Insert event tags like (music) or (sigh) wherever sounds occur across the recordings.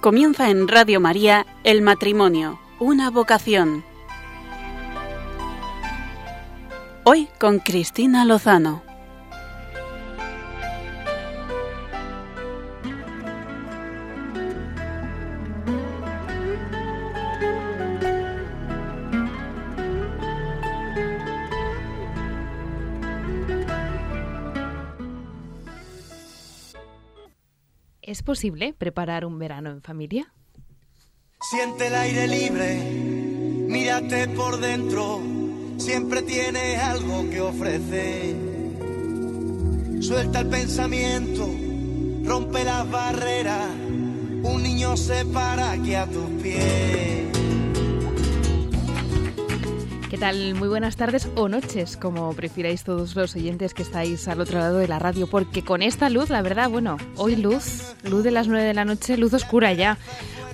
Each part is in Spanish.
Comienza en Radio María El matrimonio, una vocación. Hoy con Cristina Lozano. Posible preparar un verano en familia? Siente el aire libre, mírate por dentro, siempre tiene algo que ofrecer. Suelta el pensamiento, rompe las barreras, un niño se para aquí a tus pies. Tal? Muy buenas tardes o noches, como prefiráis todos los oyentes que estáis al otro lado de la radio, porque con esta luz, la verdad, bueno, hoy luz, luz de las 9 de la noche, luz oscura ya,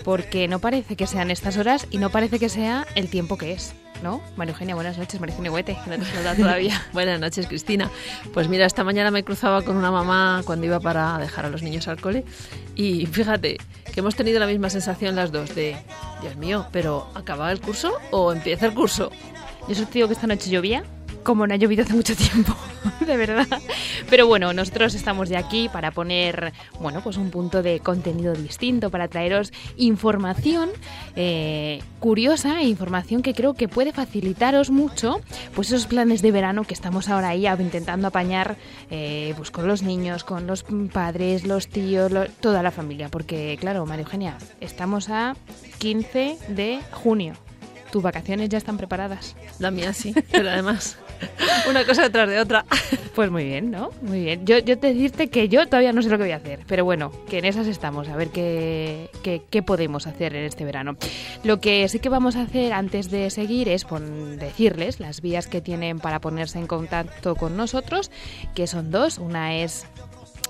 porque no parece que sean estas horas y no parece que sea el tiempo que es. ¿No? María Eugenia, buenas noches, María Eugenia Huete, que no te saluda todavía. (laughs) buenas noches, Cristina. Pues mira, esta mañana me cruzaba con una mamá cuando iba para dejar a los niños al cole y fíjate que hemos tenido la misma sensación las dos de, Dios mío, pero ¿acaba el curso o empieza el curso? Yo os digo que esta noche llovía, como no ha llovido hace mucho tiempo, (laughs) de verdad. Pero bueno, nosotros estamos de aquí para poner, bueno, pues un punto de contenido distinto, para traeros información eh, curiosa e información que creo que puede facilitaros mucho, pues esos planes de verano que estamos ahora ahí intentando apañar, eh, pues con los niños, con los padres, los tíos, toda la familia, porque claro, María Eugenia, estamos a 15 de junio. ¿Tus vacaciones ya están preparadas? La mía sí, pero además (laughs) una cosa detrás de otra. Pues muy bien, ¿no? Muy bien. Yo, yo te decirte que yo todavía no sé lo que voy a hacer, pero bueno, que en esas estamos, a ver qué, qué, podemos hacer en este verano. Lo que sí que vamos a hacer antes de seguir es decirles las vías que tienen para ponerse en contacto con nosotros, que son dos. Una es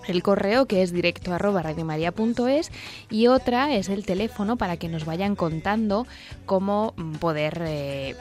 el correo que es directo arroba radiomaria.es y otra es el teléfono para que nos vayan contando cómo poder eh,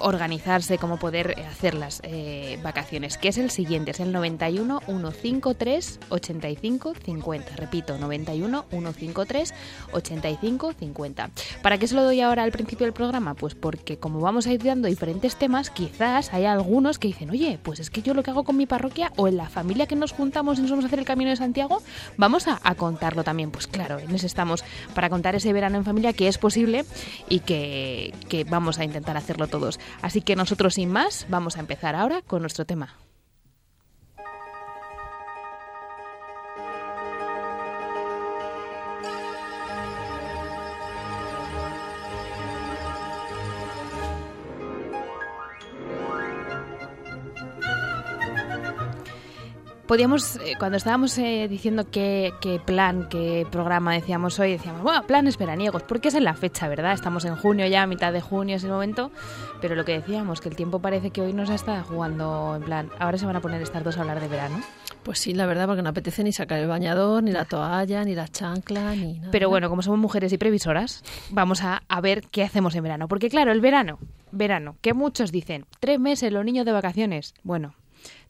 organizarse, cómo poder hacer las eh, vacaciones, que es el siguiente, es el 91 153 85 50. Repito, 91 153 85 50. ¿Para qué se lo doy ahora al principio del programa? Pues porque como vamos a ir dando diferentes temas, quizás hay algunos que dicen, oye, pues es que yo lo que hago con mi parroquia o en la familia que nos juntamos y nos vamos a hacer el Camino de Santiago, vamos a, a contarlo también. Pues claro, en ese estamos para contar ese verano en familia que es posible y que, que vamos a intentar hacerlo Así que nosotros sin más vamos a empezar ahora con nuestro tema. Podíamos, eh, cuando estábamos eh, diciendo qué, plan, qué programa decíamos hoy, decíamos, bueno, planes veraniegos, porque es en la fecha, ¿verdad? Estamos en junio ya, mitad de junio es el momento, pero lo que decíamos, que el tiempo parece que hoy nos está jugando en plan, ahora se van a poner estas dos a hablar de verano. Pues sí, la verdad, porque no apetece ni sacar el bañador, ni la toalla, ni la chancla, ni nada. Pero bueno, como somos mujeres y previsoras, vamos a, a ver qué hacemos en verano. Porque claro, el verano, verano, que muchos dicen, tres meses los niños de vacaciones. Bueno,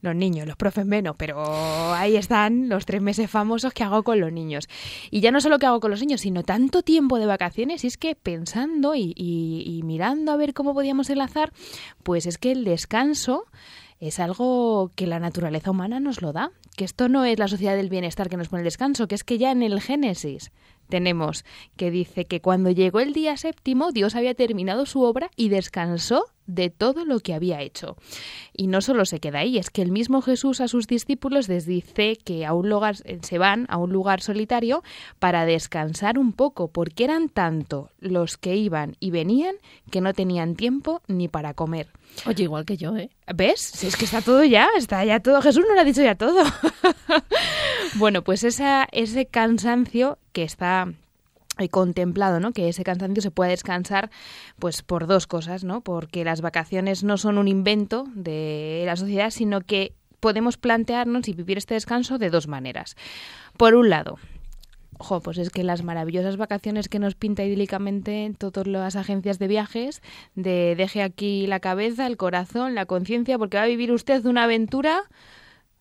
los niños, los profes menos, pero ahí están los tres meses famosos que hago con los niños. Y ya no solo que hago con los niños, sino tanto tiempo de vacaciones, y es que pensando y, y mirando a ver cómo podíamos enlazar, pues es que el descanso es algo que la naturaleza humana nos lo da, que esto no es la sociedad del bienestar que nos pone el descanso, que es que ya en el Génesis tenemos que dice que cuando llegó el día séptimo Dios había terminado su obra y descansó de todo lo que había hecho. Y no solo se queda ahí, es que el mismo Jesús a sus discípulos les dice que a un lugar se van a un lugar solitario para descansar un poco, porque eran tanto los que iban y venían que no tenían tiempo ni para comer. Oye, igual que yo, ¿eh? ¿Ves? Si es que está todo ya, está ya todo. Jesús no lo ha dicho ya todo. (laughs) bueno, pues esa, ese cansancio que está he contemplado, ¿no? Que ese cansancio se puede descansar, pues por dos cosas, ¿no? Porque las vacaciones no son un invento de la sociedad, sino que podemos plantearnos y vivir este descanso de dos maneras. Por un lado, Ojo, pues es que las maravillosas vacaciones que nos pinta idílicamente todas las agencias de viajes, de deje aquí la cabeza, el corazón, la conciencia, porque va a vivir usted una aventura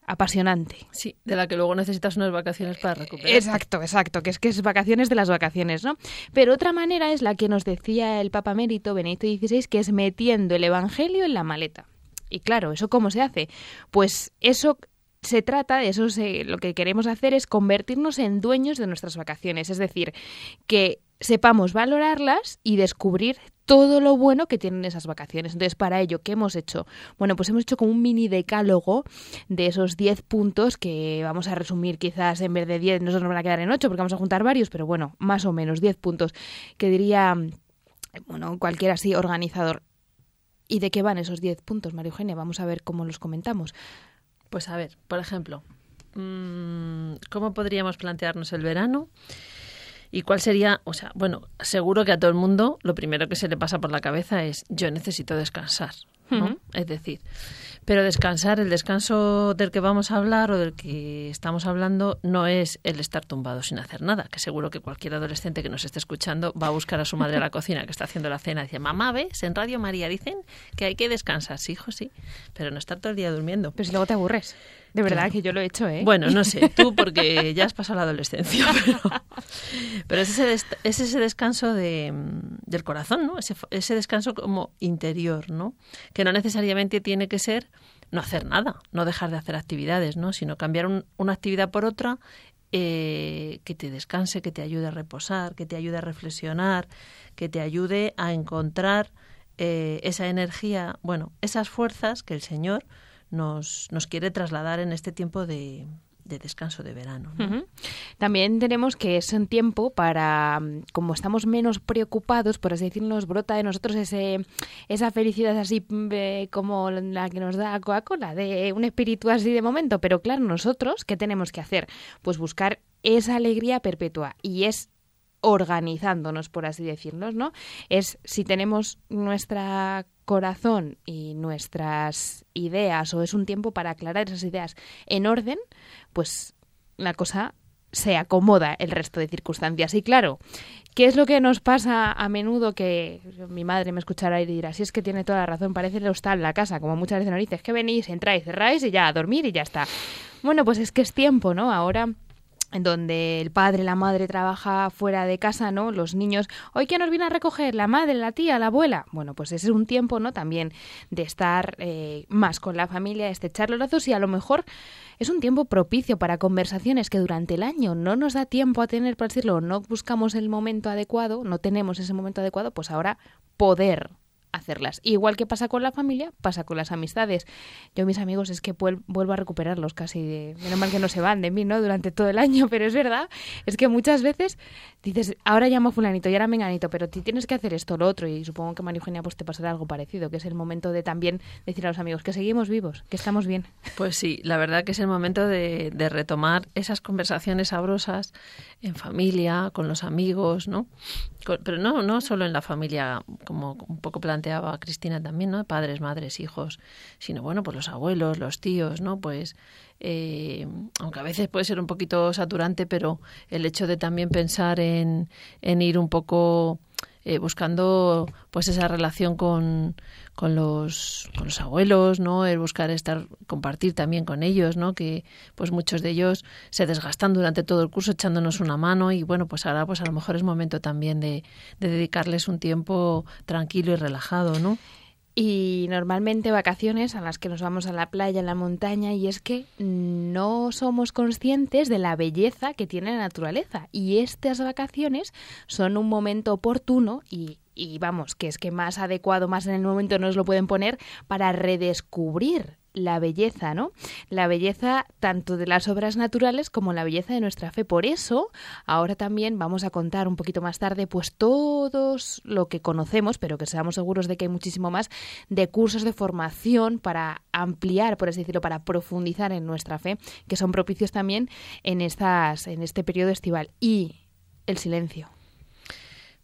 apasionante. Sí, de la que luego necesitas unas vacaciones para recuperar. Exacto, exacto, que es que es vacaciones de las vacaciones, ¿no? Pero otra manera es la que nos decía el Papa Mérito Benedicto XVI, que es metiendo el Evangelio en la maleta. Y claro, ¿eso cómo se hace? Pues eso se trata, de eso se, lo que queremos hacer es convertirnos en dueños de nuestras vacaciones, es decir, que sepamos valorarlas y descubrir todo lo bueno que tienen esas vacaciones. Entonces, para ello, ¿qué hemos hecho? Bueno, pues hemos hecho como un mini decálogo de esos 10 puntos que vamos a resumir quizás en vez de 10, no nos van a quedar en 8 porque vamos a juntar varios, pero bueno, más o menos 10 puntos que diría, bueno, cualquier así organizador. ¿Y de qué van esos 10 puntos, María Eugenia? Vamos a ver cómo los comentamos. Pues a ver, por ejemplo, mm, ¿cómo podríamos plantearnos el verano? ¿Y cuál sería? O sea, bueno, seguro que a todo el mundo lo primero que se le pasa por la cabeza es yo necesito descansar, ¿no? Es decir, pero descansar, el descanso del que vamos a hablar o del que estamos hablando no es el estar tumbado sin hacer nada, que seguro que cualquier adolescente que nos esté escuchando va a buscar a su madre a la (laughs) cocina que está haciendo la cena y dice, mamá, ¿ves? En Radio María dicen que hay que descansar. Sí, hijo, sí, pero no estar todo el día durmiendo. Pero si luego te aburres. De verdad que yo lo he hecho, ¿eh? Bueno, no sé, tú (laughs) porque ya has pasado la adolescencia, (laughs) pero, es, ese es ese descanso de, del corazón, ¿no? Ese, ese descanso como interior, ¿no? Que no necesariamente tiene que ser no hacer nada, no dejar de hacer actividades, ¿no? Sino cambiar una actividad por otra eh, que te descanse, que te ayude a reposar, que te ayude a reflexionar, que te ayude a encontrar eh, esa energía, bueno, esas fuerzas que el Señor nos, nos quiere trasladar en este tiempo de, de descanso de verano. También tenemos que es un tiempo para, como estamos menos preocupados, por así decirlo, brota de nosotros ese, esa felicidad así eh, como la que nos da Coca-Cola, de un espíritu así de momento. Pero claro, nosotros, ¿qué tenemos que hacer? Pues buscar esa alegría perpetua. Y es organizándonos, por así decirlo, ¿no? Es si tenemos nuestra corazón y nuestras ideas o es un tiempo para aclarar esas ideas en orden, pues la cosa se acomoda el resto de circunstancias. Y claro, ¿qué es lo que nos pasa a menudo que mi madre me escuchará y dirá, si es que tiene toda la razón, parece el hostal, la casa, como muchas veces nos dices, que venís, entráis, cerráis y ya, a dormir y ya está. Bueno, pues es que es tiempo, ¿no? Ahora en donde el padre, la madre trabaja fuera de casa, ¿no? Los niños, hoy quién nos viene a recoger, la madre, la tía, la abuela. Bueno, pues ese es un tiempo, ¿no? También de estar eh, más con la familia, estrechar los lazos y a lo mejor es un tiempo propicio para conversaciones que durante el año no nos da tiempo a tener, por decirlo, no buscamos el momento adecuado, no tenemos ese momento adecuado, pues ahora poder hacerlas. Igual que pasa con la familia, pasa con las amistades. Yo mis amigos es que vuelvo a recuperarlos casi de... Menos mal que no se van de mí, ¿no? Durante todo el año, (laughs) pero es verdad, es que muchas veces dices, ahora llamo a fulanito y ahora menganito, pero tú tienes que hacer esto, lo otro, y supongo que María Eugenia pues te pasará algo parecido, que es el momento de también decir a los amigos que seguimos vivos, que estamos bien. Pues sí, la verdad que es el momento de, de retomar esas conversaciones sabrosas en familia, con los amigos, ¿no? pero no, no solo en la familia, como un poco planteaba Cristina también, ¿no? Padres, madres, hijos, sino bueno, pues los abuelos, los tíos, ¿no? Pues eh, aunque a veces puede ser un poquito saturante, pero el hecho de también pensar en, ir un poco eh, buscando pues esa relación con, con, los, con los abuelos, ¿no? El buscar estar, compartir también con ellos, ¿no? Que pues muchos de ellos se desgastan durante todo el curso echándonos una mano y bueno, pues ahora pues a lo mejor es momento también de, de dedicarles un tiempo tranquilo y relajado, ¿no? Y normalmente vacaciones a las que nos vamos a la playa, en la montaña, y es que no somos conscientes de la belleza que tiene la naturaleza. Y estas vacaciones son un momento oportuno y, y vamos, que es que más adecuado, más en el momento nos lo pueden poner para redescubrir la belleza, ¿no? La belleza tanto de las obras naturales como la belleza de nuestra fe. Por eso, ahora también vamos a contar un poquito más tarde, pues todos lo que conocemos, pero que seamos seguros de que hay muchísimo más, de cursos de formación para ampliar, por así decirlo, para profundizar en nuestra fe, que son propicios también en estas, en este periodo estival. Y el silencio.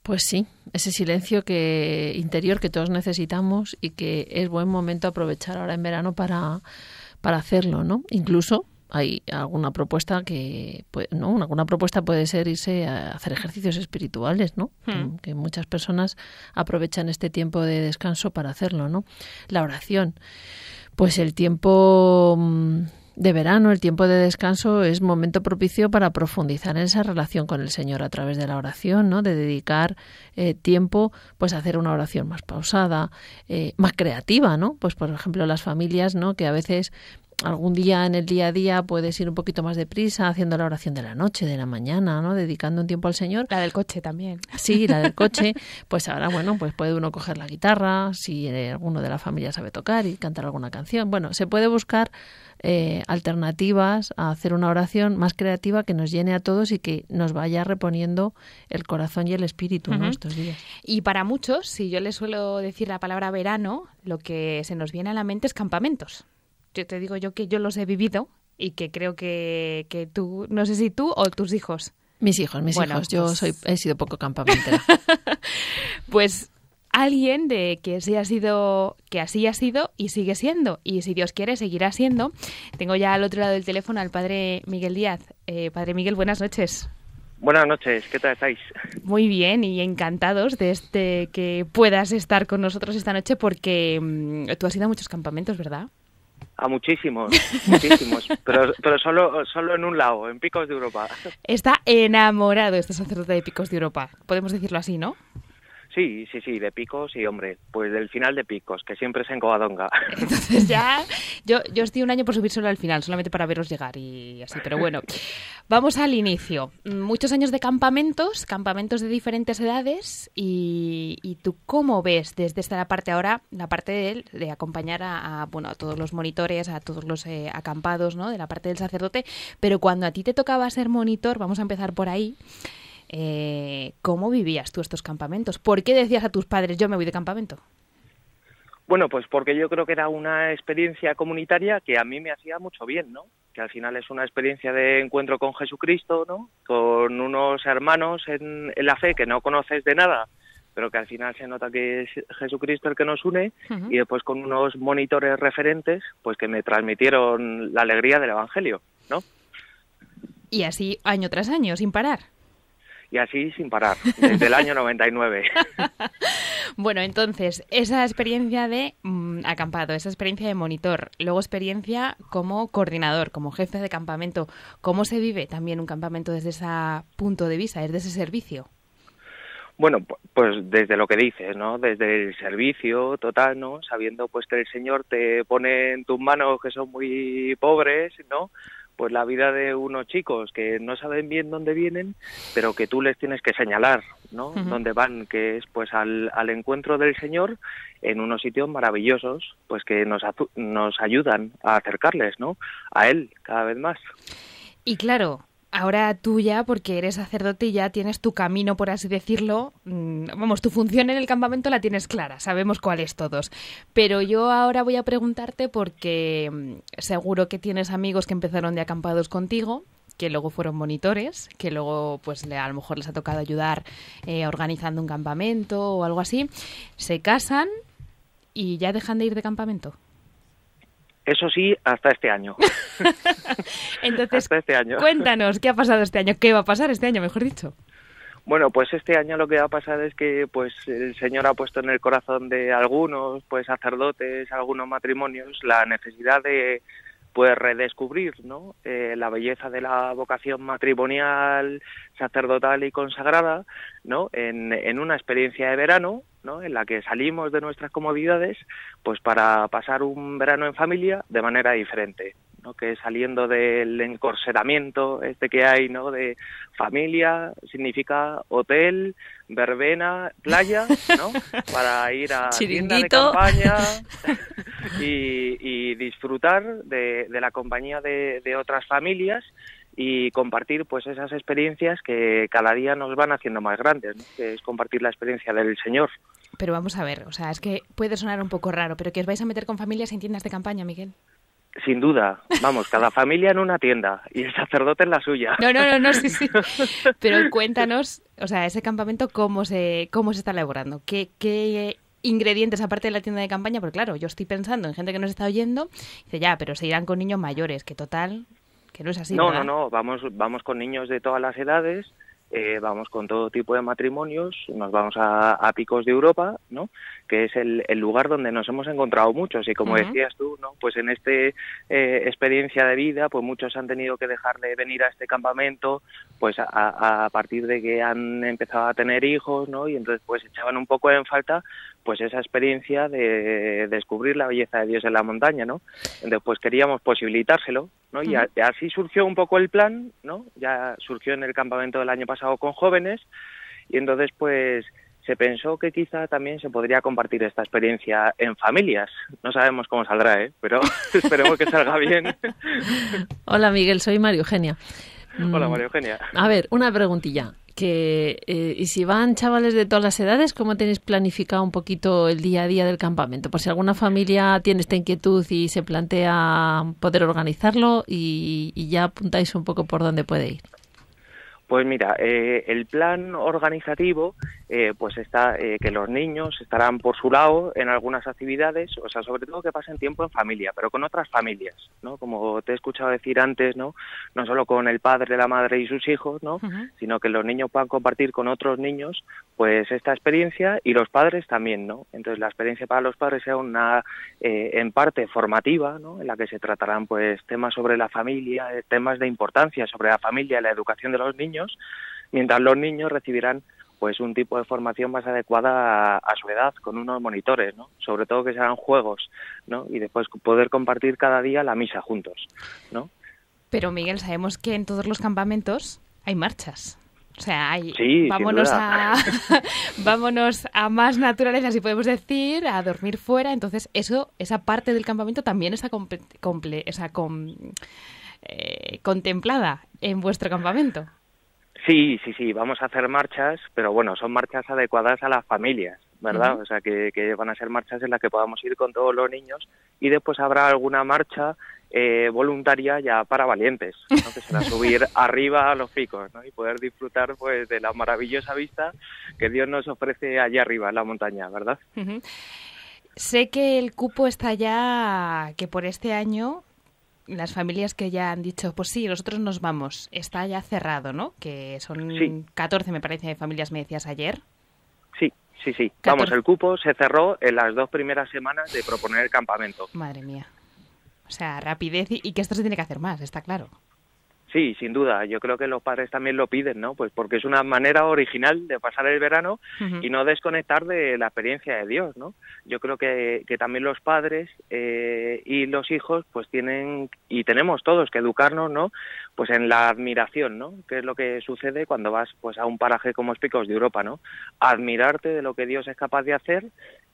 Pues sí, ese silencio que interior que todos necesitamos y que es buen momento aprovechar ahora en verano para, para hacerlo, ¿no? Incluso hay alguna propuesta que no alguna propuesta puede ser irse a hacer ejercicios espirituales no hmm. que, muchas personas aprovechan este tiempo de descanso para hacerlo no la oración pues el tiempo mm, de verano, el tiempo de descanso, es momento propicio para profundizar en esa relación con el Señor a través de la oración, ¿no? De dedicar eh, tiempo, pues a hacer una oración más pausada, eh, más creativa, ¿no? Pues por ejemplo las familias, ¿no? Que a veces algún día en el día a día puedes ir un poquito más deprisa haciendo la oración de la noche, de la mañana, ¿no? Dedicando un tiempo al Señor. La del coche también. Sí, la del (laughs) coche. Pues ahora, bueno, pues puede uno coger la guitarra, si alguno de la familia sabe tocar y cantar alguna canción. Bueno, se puede buscar eh, alternativas a hacer una oración más creativa que nos llene a todos y que nos vaya reponiendo el corazón y el espíritu en estos días. Y para muchos, si yo les suelo decir la palabra verano, lo que se nos viene a la mente es campamentos yo te digo yo que yo los he vivido y que creo que, que tú, no sé si tú o tus hijos. Mis hijos, mis hijos. Yo pues soy, he sido poco campamentera. (laughs) pues alguien de que así ha sido, que así ha sido y sigue siendo. Y si Dios quiere, seguirá siendo. Tengo ya al otro lado del teléfono al padre Miguel Díaz. Eh, padre Miguel, buenas noches. Buenas noches, ¿qué tal estáis? Muy bien y encantados de este que puedas estar con nosotros esta noche porque mm, tú has ido a muchos campamentos, ¿verdad? A muchísimos, (laughs) muchísimos, pero, pero solo, solo en un lado, en Picos de Europa. Está enamorado este sacerdote de Picos de Europa, podemos decirlo así, ¿no? Sí, sí, sí, de picos y hombre, pues del final de picos, que siempre es en Covadonga. (laughs) Entonces ya, yo, yo estoy un año por subir solo al final, solamente para veros llegar y así, pero bueno, vamos al inicio. Muchos años de campamentos, campamentos de diferentes edades y, y tú cómo ves desde esta parte ahora, la parte de, de acompañar a, bueno, a todos los monitores, a todos los eh, acampados, ¿no? De la parte del sacerdote, pero cuando a ti te tocaba ser monitor, vamos a empezar por ahí. Eh, ¿Cómo vivías tú estos campamentos? ¿Por qué decías a tus padres, yo me voy de campamento? Bueno, pues porque yo creo que era una experiencia comunitaria que a mí me hacía mucho bien, ¿no? Que al final es una experiencia de encuentro con Jesucristo, ¿no? Con unos hermanos en, la fe que no conoces de nada, pero que al final se nota que es Jesucristo el que nos une, y después con unos monitores referentes, pues que me transmitieron la alegría del Evangelio, ¿no? Y así año tras año, sin parar y así sin parar, desde el año 99. (laughs) bueno, entonces, esa experiencia de mm, acampado, esa experiencia de monitor, luego experiencia como coordinador, como jefe de campamento, ¿cómo se vive también un campamento desde ese punto de vista, desde ese servicio? Bueno, pues desde lo que dices, ¿no? Desde el servicio total, ¿no? Sabiendo pues que el Señor te pone en tus manos que son muy pobres, ¿no? Pues la vida de unos chicos que no saben bien dónde vienen, pero que tú les tienes que señalar, ¿no? Dónde van, que es pues al, al, encuentro del Señor en unos sitios maravillosos, pues que nos, nos ayudan a acercarles, ¿no? A Él cada vez más. Y claro, ahora tú ya, porque eres sacerdote y ya tienes tu camino, por así decirlo, mm, vamos, tu función en el campamento la tienes clara, sabemos cuál es todos. Pero yo ahora voy a preguntarte porque mm, seguro que tienes amigos que empezaron de acampados contigo, que luego fueron monitores, que luego pues a lo mejor les ha tocado ayudar eh, organizando un campamento o algo así, se casan y ya dejan de ir de campamento. Eso sí, hasta este año. (laughs) Entonces, este año. cuéntanos, ¿qué ha pasado este año? ¿Qué va a pasar este año, mejor dicho? Bueno, pues este año lo que va a pasar es que pues el Señor ha puesto en el corazón de algunos, pues sacerdotes, algunos matrimonios, la necesidad de pues redescubrir ¿no? Eh, la belleza de la vocación matrimonial, sacerdotal y consagrada ¿no? en, en una experiencia de verano ¿no? en la que salimos de nuestras comodidades pues para pasar un verano en familia de manera diferente. ¿No? que saliendo del encorsetamiento este que hay no de familia significa hotel verbena playa no (laughs) para ir a tienda de campaña (laughs) y, disfrutar de, la compañía de, otras familias y compartir pues esas experiencias que cada día nos van haciendo más grandes, que es compartir la experiencia del Señor. Pero vamos a ver, o sea, es que puede sonar un poco raro, pero que os vais a meter con familias en tiendas de campaña, Miguel. Sin duda, vamos, cada (laughs) familia en una tienda y el sacerdote en la suya. No, no, no, no sí, sí. (laughs) Pero cuéntanos, o sea, ese campamento, ¿cómo se, cómo se está elaborando? ¿Qué, qué ingredientes aparte de la tienda de campaña? Porque claro, yo estoy pensando en gente que nos está oyendo, dice, ya, pero se irán con niños mayores, que total, que no es así. No, no, no, vamos, vamos con niños de todas las edades eh, vamos con todo tipo de matrimonios, nos vamos a, a Picos de Europa, ¿no? Que es el, el, lugar donde nos hemos encontrado muchos y como decías tú, ¿no? Pues en este eh, experiencia de vida, pues muchos han tenido que dejar de venir a este campamento, pues a, a partir de que han empezado a tener hijos, ¿no? Y entonces pues echaban un poco en falta pues esa experiencia de descubrir la belleza de Dios en la montaña, ¿no? Entonces pues queríamos posibilitárselo, ¿no? Y, a, y así surgió un poco el plan, ¿no? Ya surgió en el campamento del año pasado con jóvenes y entonces pues se pensó que quizá también se podría compartir esta experiencia en familias. No sabemos cómo saldrá, ¿eh? pero (laughs) esperemos que salga bien. Hola Miguel, soy María Eugenia. Hola María Eugenia. A ver, una preguntilla. Que, eh, ¿Y si van chavales de todas las edades, cómo tenéis planificado un poquito el día a día del campamento? Por si alguna familia tiene esta inquietud y se plantea poder organizarlo y, y ya apuntáis un poco por dónde puede ir. Pues mira, eh, el plan organizativo, eh, pues está eh, que los niños estarán por su lado en algunas actividades, o sea, sobre todo que pasen tiempo en familia, pero con otras familias, ¿no? Como te he escuchado decir antes, ¿no? No solo con el padre, la madre y sus hijos, ¿no? Uh -huh. Sino que los niños puedan compartir con otros niños, pues esta experiencia y los padres también, ¿no? Entonces la experiencia para los padres sea una, eh, en parte formativa, ¿no? En la que se tratarán, pues, temas sobre la familia, temas de importancia sobre la familia la educación de los niños mientras los niños recibirán pues un tipo de formación más adecuada a, a, su edad con unos monitores, ¿no? Sobre todo que sean juegos, ¿no? Y después poder compartir cada día la misa juntos, ¿no? Pero Miguel, sabemos que en todos los campamentos hay marchas. O sea, hay, sí, vámonos a (laughs) vámonos a más naturaleza, si podemos decir, a dormir fuera. Entonces, eso, esa parte del campamento también está comple, comple, o sea, com, eh, contemplada en vuestro campamento. Sí, sí, sí, vamos a hacer marchas, pero bueno, son marchas adecuadas a las familias, ¿verdad? Uh -huh. O sea, que, que, van a ser marchas en las que podamos ir con todos los niños y después habrá alguna marcha eh, voluntaria ya para valientes, ¿no? que será (laughs) subir arriba a los picos ¿no? y poder disfrutar pues de la maravillosa vista que Dios nos ofrece allá arriba en la montaña, ¿verdad? Uh -huh. Sé que el cupo está ya, que por este año las familias que ya han dicho, pues sí, nosotros nos vamos, está ya cerrado, ¿no? Que son sí. 14, me parece, de familias, me decías ayer. Sí, sí, sí. 14. Vamos, el cupo se cerró en las dos primeras semanas de proponer el campamento. Madre mía. O sea, rapidez y, y que esto se tiene que hacer más, está claro. Sí, sin duda. Yo creo que los padres también lo piden, ¿no? Pues porque es una manera original de pasar el verano uh -huh. y no desconectar de la experiencia de Dios, ¿no? Yo creo que, que también los padres eh, y los hijos, pues tienen y tenemos todos que educarnos, ¿no? Pues en la admiración, ¿no? Que es lo que sucede cuando vas, pues, a un paraje como Picos de Europa, ¿no? Admirarte de lo que Dios es capaz de hacer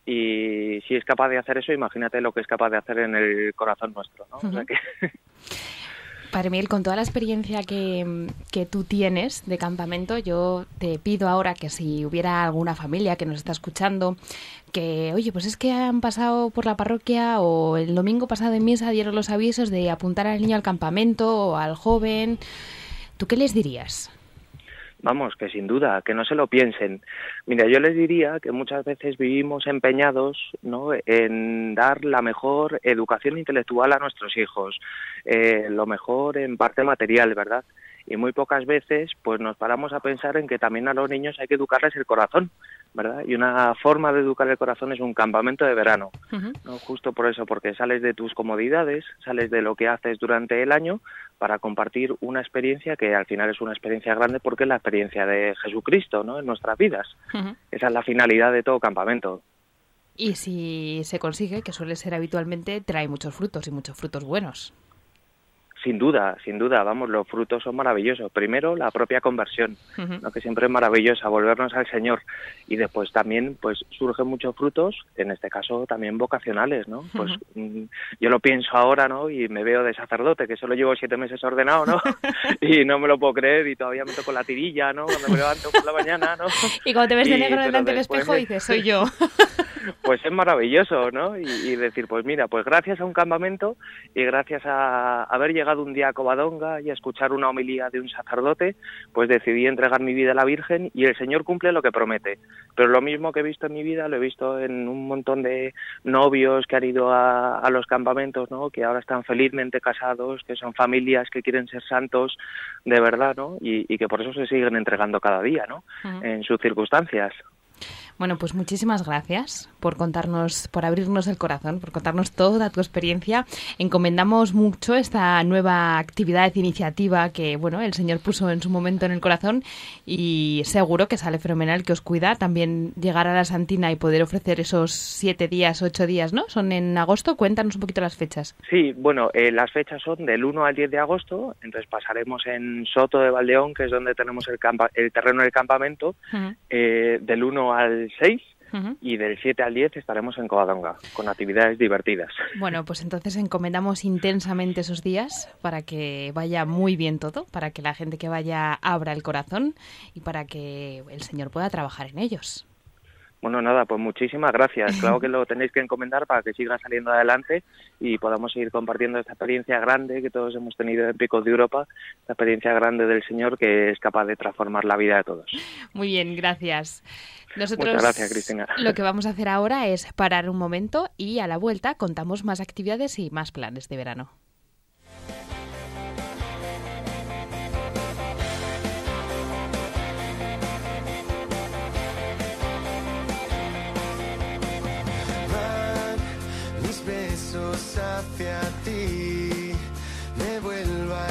y si es capaz de hacer eso, imagínate lo que es capaz de hacer en el corazón nuestro, ¿no? Uh -huh. o sea que... (laughs) Padre Miguel, con toda la experiencia que, que, tú tienes de campamento, yo te pido ahora que si hubiera alguna familia que nos está escuchando, que, oye, pues es que han pasado por la parroquia o el domingo pasado en misa dieron los avisos de apuntar al niño al campamento o al joven, ¿tú qué les dirías? Vamos, que sin duda, que no se lo piensen. Mira, yo les diría que muchas veces vivimos empeñados ¿no? en dar la mejor educación intelectual a nuestros hijos, eh, lo mejor en parte material, ¿verdad? Y muy pocas veces pues nos paramos a pensar en que también a los niños hay que educarles el corazón, ¿verdad? Y una forma de educar el corazón es un campamento de verano, uh -huh. ¿no? Justo por eso, porque sales de tus comodidades, sales de lo que haces durante el año para compartir una experiencia que al final es una experiencia grande porque es la experiencia de Jesucristo, ¿no? En nuestras vidas. Uh -huh. Esa es la finalidad de todo campamento. Y si se consigue, que suele ser habitualmente, trae muchos frutos y muchos frutos buenos. Sin duda, sin duda, vamos, los frutos son maravillosos. Primero, la propia conversión, uh -huh. ¿no? que siempre es maravillosa, volvernos al Señor. Y después también, pues, surgen muchos frutos, en este caso también vocacionales, ¿no? Uh -huh. Pues yo lo pienso ahora, ¿no? Y me veo de sacerdote, que solo llevo siete meses ordenado, ¿no? (laughs) y no me lo puedo creer y todavía me toco la tirilla, ¿no? Cuando me levanto por la mañana, ¿no? Y cuando te ves de negro delante del espejo dices, soy yo. (laughs) pues es maravilloso, ¿no? Y, decir, pues mira, pues gracias a un campamento y gracias a haber llegado un día a Covadonga y a escuchar una homilía de un sacerdote, pues decidí entregar mi vida a la Virgen y el Señor cumple lo que promete. Pero lo mismo que he visto en mi vida, lo he visto en un montón de novios que han ido a, los campamentos, ¿no? Que ahora están felizmente casados, que son familias que quieren ser santos de verdad, ¿no? Y, que por eso se siguen entregando cada día, ¿no? En sus circunstancias. Bueno, pues muchísimas gracias por contarnos, por abrirnos el corazón, por contarnos toda tu experiencia. Encomendamos mucho esta nueva actividad, iniciativa que, bueno, el Señor puso en su momento en el corazón y seguro que sale fenomenal, que os cuida. También llegar a la Santina y poder ofrecer esos siete días, ocho días, ¿no? Son en agosto. Cuéntanos un poquito las fechas. Sí, bueno, eh, las fechas son del 1 al 10 de agosto, entonces pasaremos en Soto de Valdeón, que es donde tenemos el, el terreno del campamento, eh, del 1 al 6 y del 7 al 10 estaremos en Covadonga con actividades divertidas. Bueno, pues entonces encomendamos intensamente esos días para que vaya muy bien todo, para que la gente que vaya abra el corazón y para que el Señor pueda trabajar en ellos. Bueno, nada, pues muchísimas gracias. (laughs) Claro que lo tenéis que encomendar para que siga saliendo adelante y podamos seguir compartiendo esta experiencia grande que todos hemos tenido en Picos de Europa, la experiencia grande del Señor que es capaz de transformar la vida de todos. Muy bien, gracias. Nosotros Muchas gracias, Cristina. (laughs) Lo que vamos a hacer ahora es parar un momento y a la vuelta contamos más actividades y más planes de verano. hacia ti, me vuelvo a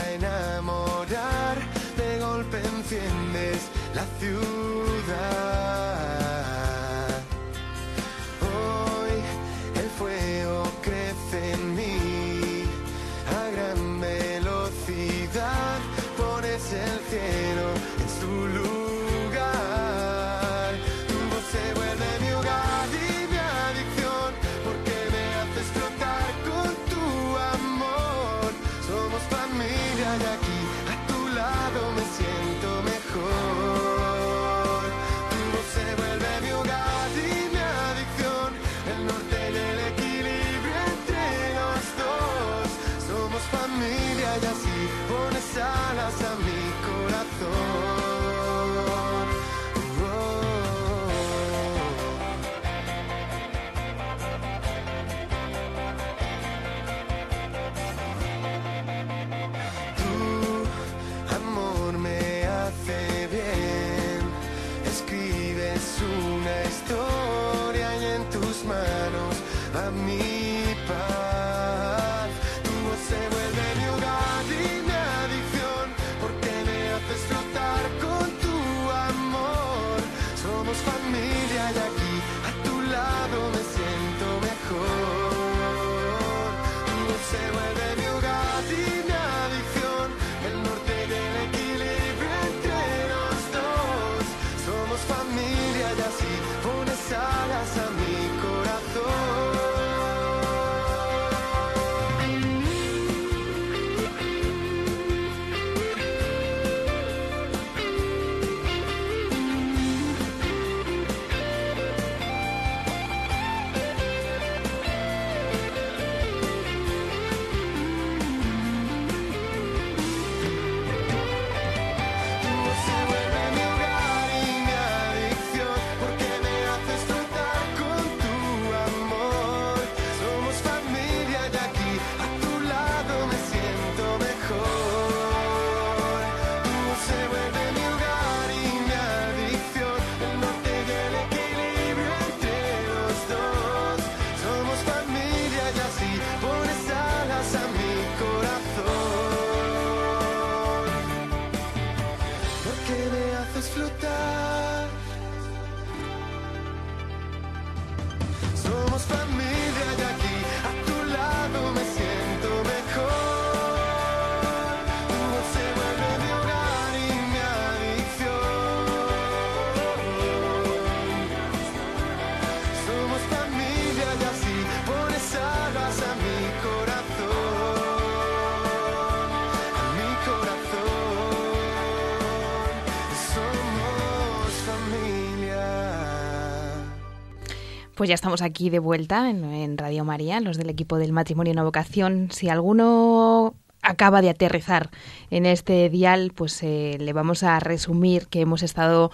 pues ya estamos aquí de vuelta en, Radio María, los del equipo del matrimonio en vocación. Si alguno acaba de aterrizar en este dial, pues eh, le vamos a resumir que hemos estado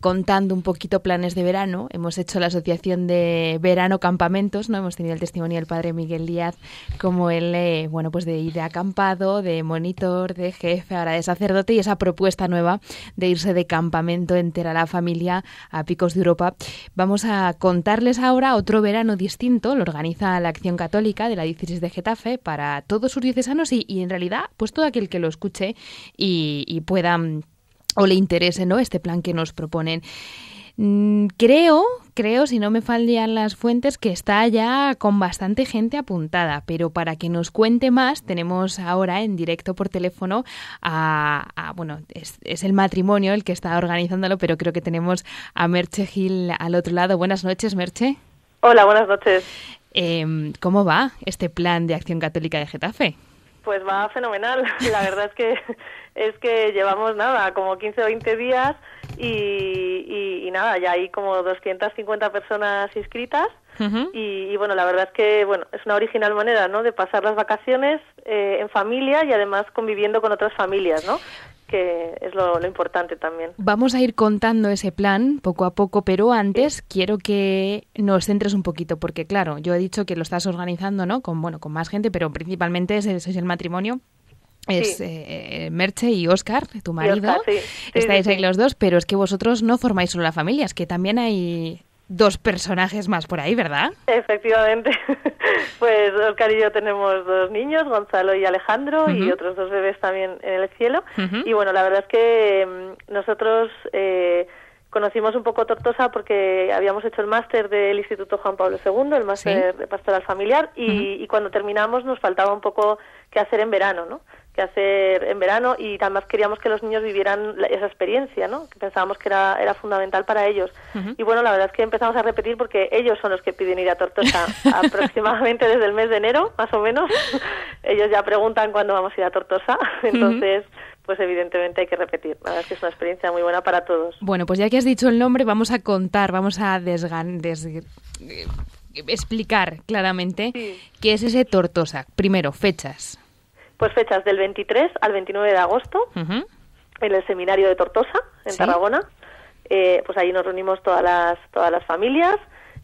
contando un poquito planes de verano. Hemos hecho la asociación de verano campamentos, ¿no? Hemos tenido el testimonio del padre Miguel Díaz como él, eh, bueno, pues de ir de acampado, de monitor, de jefe, ahora de sacerdote y esa propuesta nueva de irse de campamento entera la familia a Picos de Europa. Vamos a contarles ahora otro verano distinto, lo organiza la Acción Católica de la diócesis de Getafe para todos sus diocesanos y, en realidad, pues todo aquel que lo escuche y, y pueda o le interese ¿no? este plan que nos proponen. Mm, creo, creo, si no me fallan las fuentes, que está ya con bastante gente apuntada, pero para que nos cuente más, tenemos ahora en directo por teléfono a, bueno, es, el matrimonio el que está organizándolo, pero creo que tenemos a Merche Gil al otro lado. Buenas noches, Merche. Hola, buenas noches. Em, ¿Cómo va este plan de acción católica de Getafe? Pues va fenomenal. (laughs) La verdad es que es que llevamos nada, como 15 o 20 días y, nada, ya hay como 250 personas inscritas y, bueno, la verdad es que bueno, es una original manera ¿no? de pasar las vacaciones eh, en familia y además conviviendo con otras familias, ¿no? Que es lo, importante también. Vamos a ir contando ese plan poco a poco, pero antes quiero que nos centres un poquito, porque claro, yo he dicho que lo estás organizando, ¿no? Con bueno, con más gente, pero principalmente es el matrimonio es eh, Merche y Oscar, tu marido. Estáis ahí los dos, pero es que vosotros no formáis solo la familia, es que también hay dos personajes más por ahí, ¿verdad? Efectivamente. (laughs) pues Oscar y yo tenemos dos niños, Gonzalo y Alejandro, y otros dos bebés también en el cielo. Y bueno, la verdad es que mm, nosotros eh, conocimos un poco Tortosa porque habíamos hecho el máster del Instituto Juan Pablo II, el máster de pastoral familiar, y, y cuando terminamos nos faltaba un poco qué hacer en verano, ¿no? Que hacer en verano y además queríamos que los niños vivieran esa experiencia, ¿no? Que pensábamos que era, era fundamental para ellos. Y bueno, la verdad es que empezamos a repetir porque ellos son los que piden ir a Tortosa (laughs) aproximadamente desde el mes de enero, más o menos. (laughs) ellos ya preguntan cuándo vamos a ir a Tortosa, (laughs) entonces pues evidentemente hay que repetir. La verdad es que es una experiencia muy buena para todos. Bueno, pues ya que has dicho el nombre, vamos a contar, vamos a desgan explicar claramente qué es ese Tortosa. Primero, fechas. Pues fechas del 23 al 29 de agosto en el seminario de Tortosa, en Tarragona. Eh, pues ahí nos reunimos todas las, todas las familias.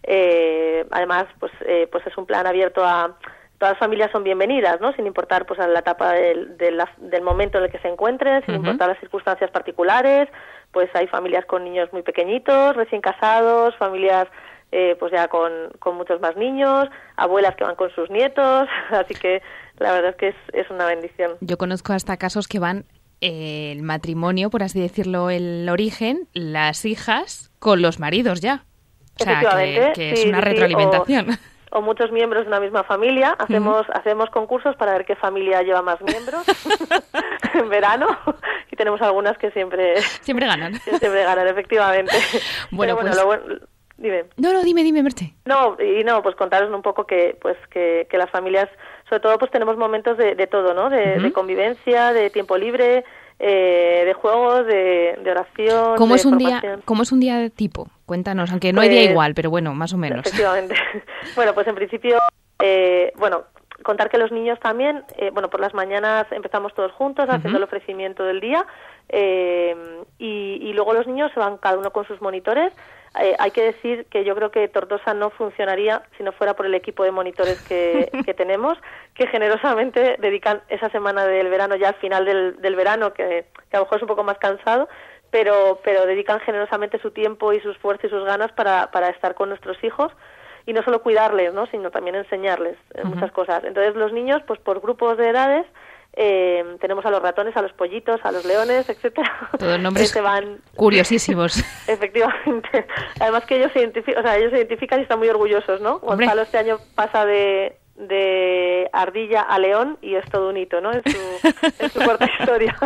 Eh, además, pues, eh, pues es un plan abierto a todas las familias son bienvenidas, ¿no? Sin importar pues a la etapa del, del, momento en el que se encuentren, sin importar las circunstancias particulares. Pues hay familias con niños muy pequeñitos, recién casados, familias eh, pues ya con, con, muchos más niños, abuelas que van con sus nietos, (laughs) así que la verdad es que es, una bendición. Yo conozco hasta casos que van eh, el matrimonio, por así decirlo, el origen, las hijas con los maridos ya. O sea, que, es una retroalimentación. O, muchos miembros de una misma familia. Hacemos, hacemos concursos para ver qué familia lleva más miembros (laughs) en verano y tenemos algunas que siempre... Siempre ganan. siempre ganan, efectivamente. Bueno, pues... Dime. No, no, dime, dime, Merche. No, y no, pues contaros un poco que, pues, que, que las familias sobre todo pues tenemos momentos de, de todo, ¿no? De, convivencia, de tiempo libre, eh, de juegos, de, oración. ¿Cómo es un día? ¿Cómo es un día de tipo? Cuéntanos, aunque no hay día pues, igual, pero bueno, más o menos. Efectivamente. (laughs) bueno, pues en principio, eh, bueno, contar que los niños también, eh, bueno, por las mañanas empezamos todos juntos haciendo el ofrecimiento del día y, y luego los niños se van cada uno con sus monitores eh, hay que decir que yo creo que Tortosa no funcionaría si no fuera por el equipo de monitores que, (laughs) tenemos, que generosamente dedican esa semana del verano, ya al final del, del verano, que, a lo mejor es un poco más cansado, pero, pero dedican generosamente su tiempo y sus fuerzas y sus ganas para, para estar con nuestros hijos y no solo cuidarles, ¿no? sino también enseñarles muchas cosas. Entonces los niños, pues por grupos de edades, eh, tenemos a los ratones, a los pollitos, a los leones, etcétera. Todos nombres van... curiosísimos. (laughs) Efectivamente. Además que ellos se, identifican, o sea, ellos se identifican y están muy orgullosos, ¿no? Gonzalo este año pasa de, de ardilla a león y es todo un hito, ¿no? En su, en su corta (laughs) historia.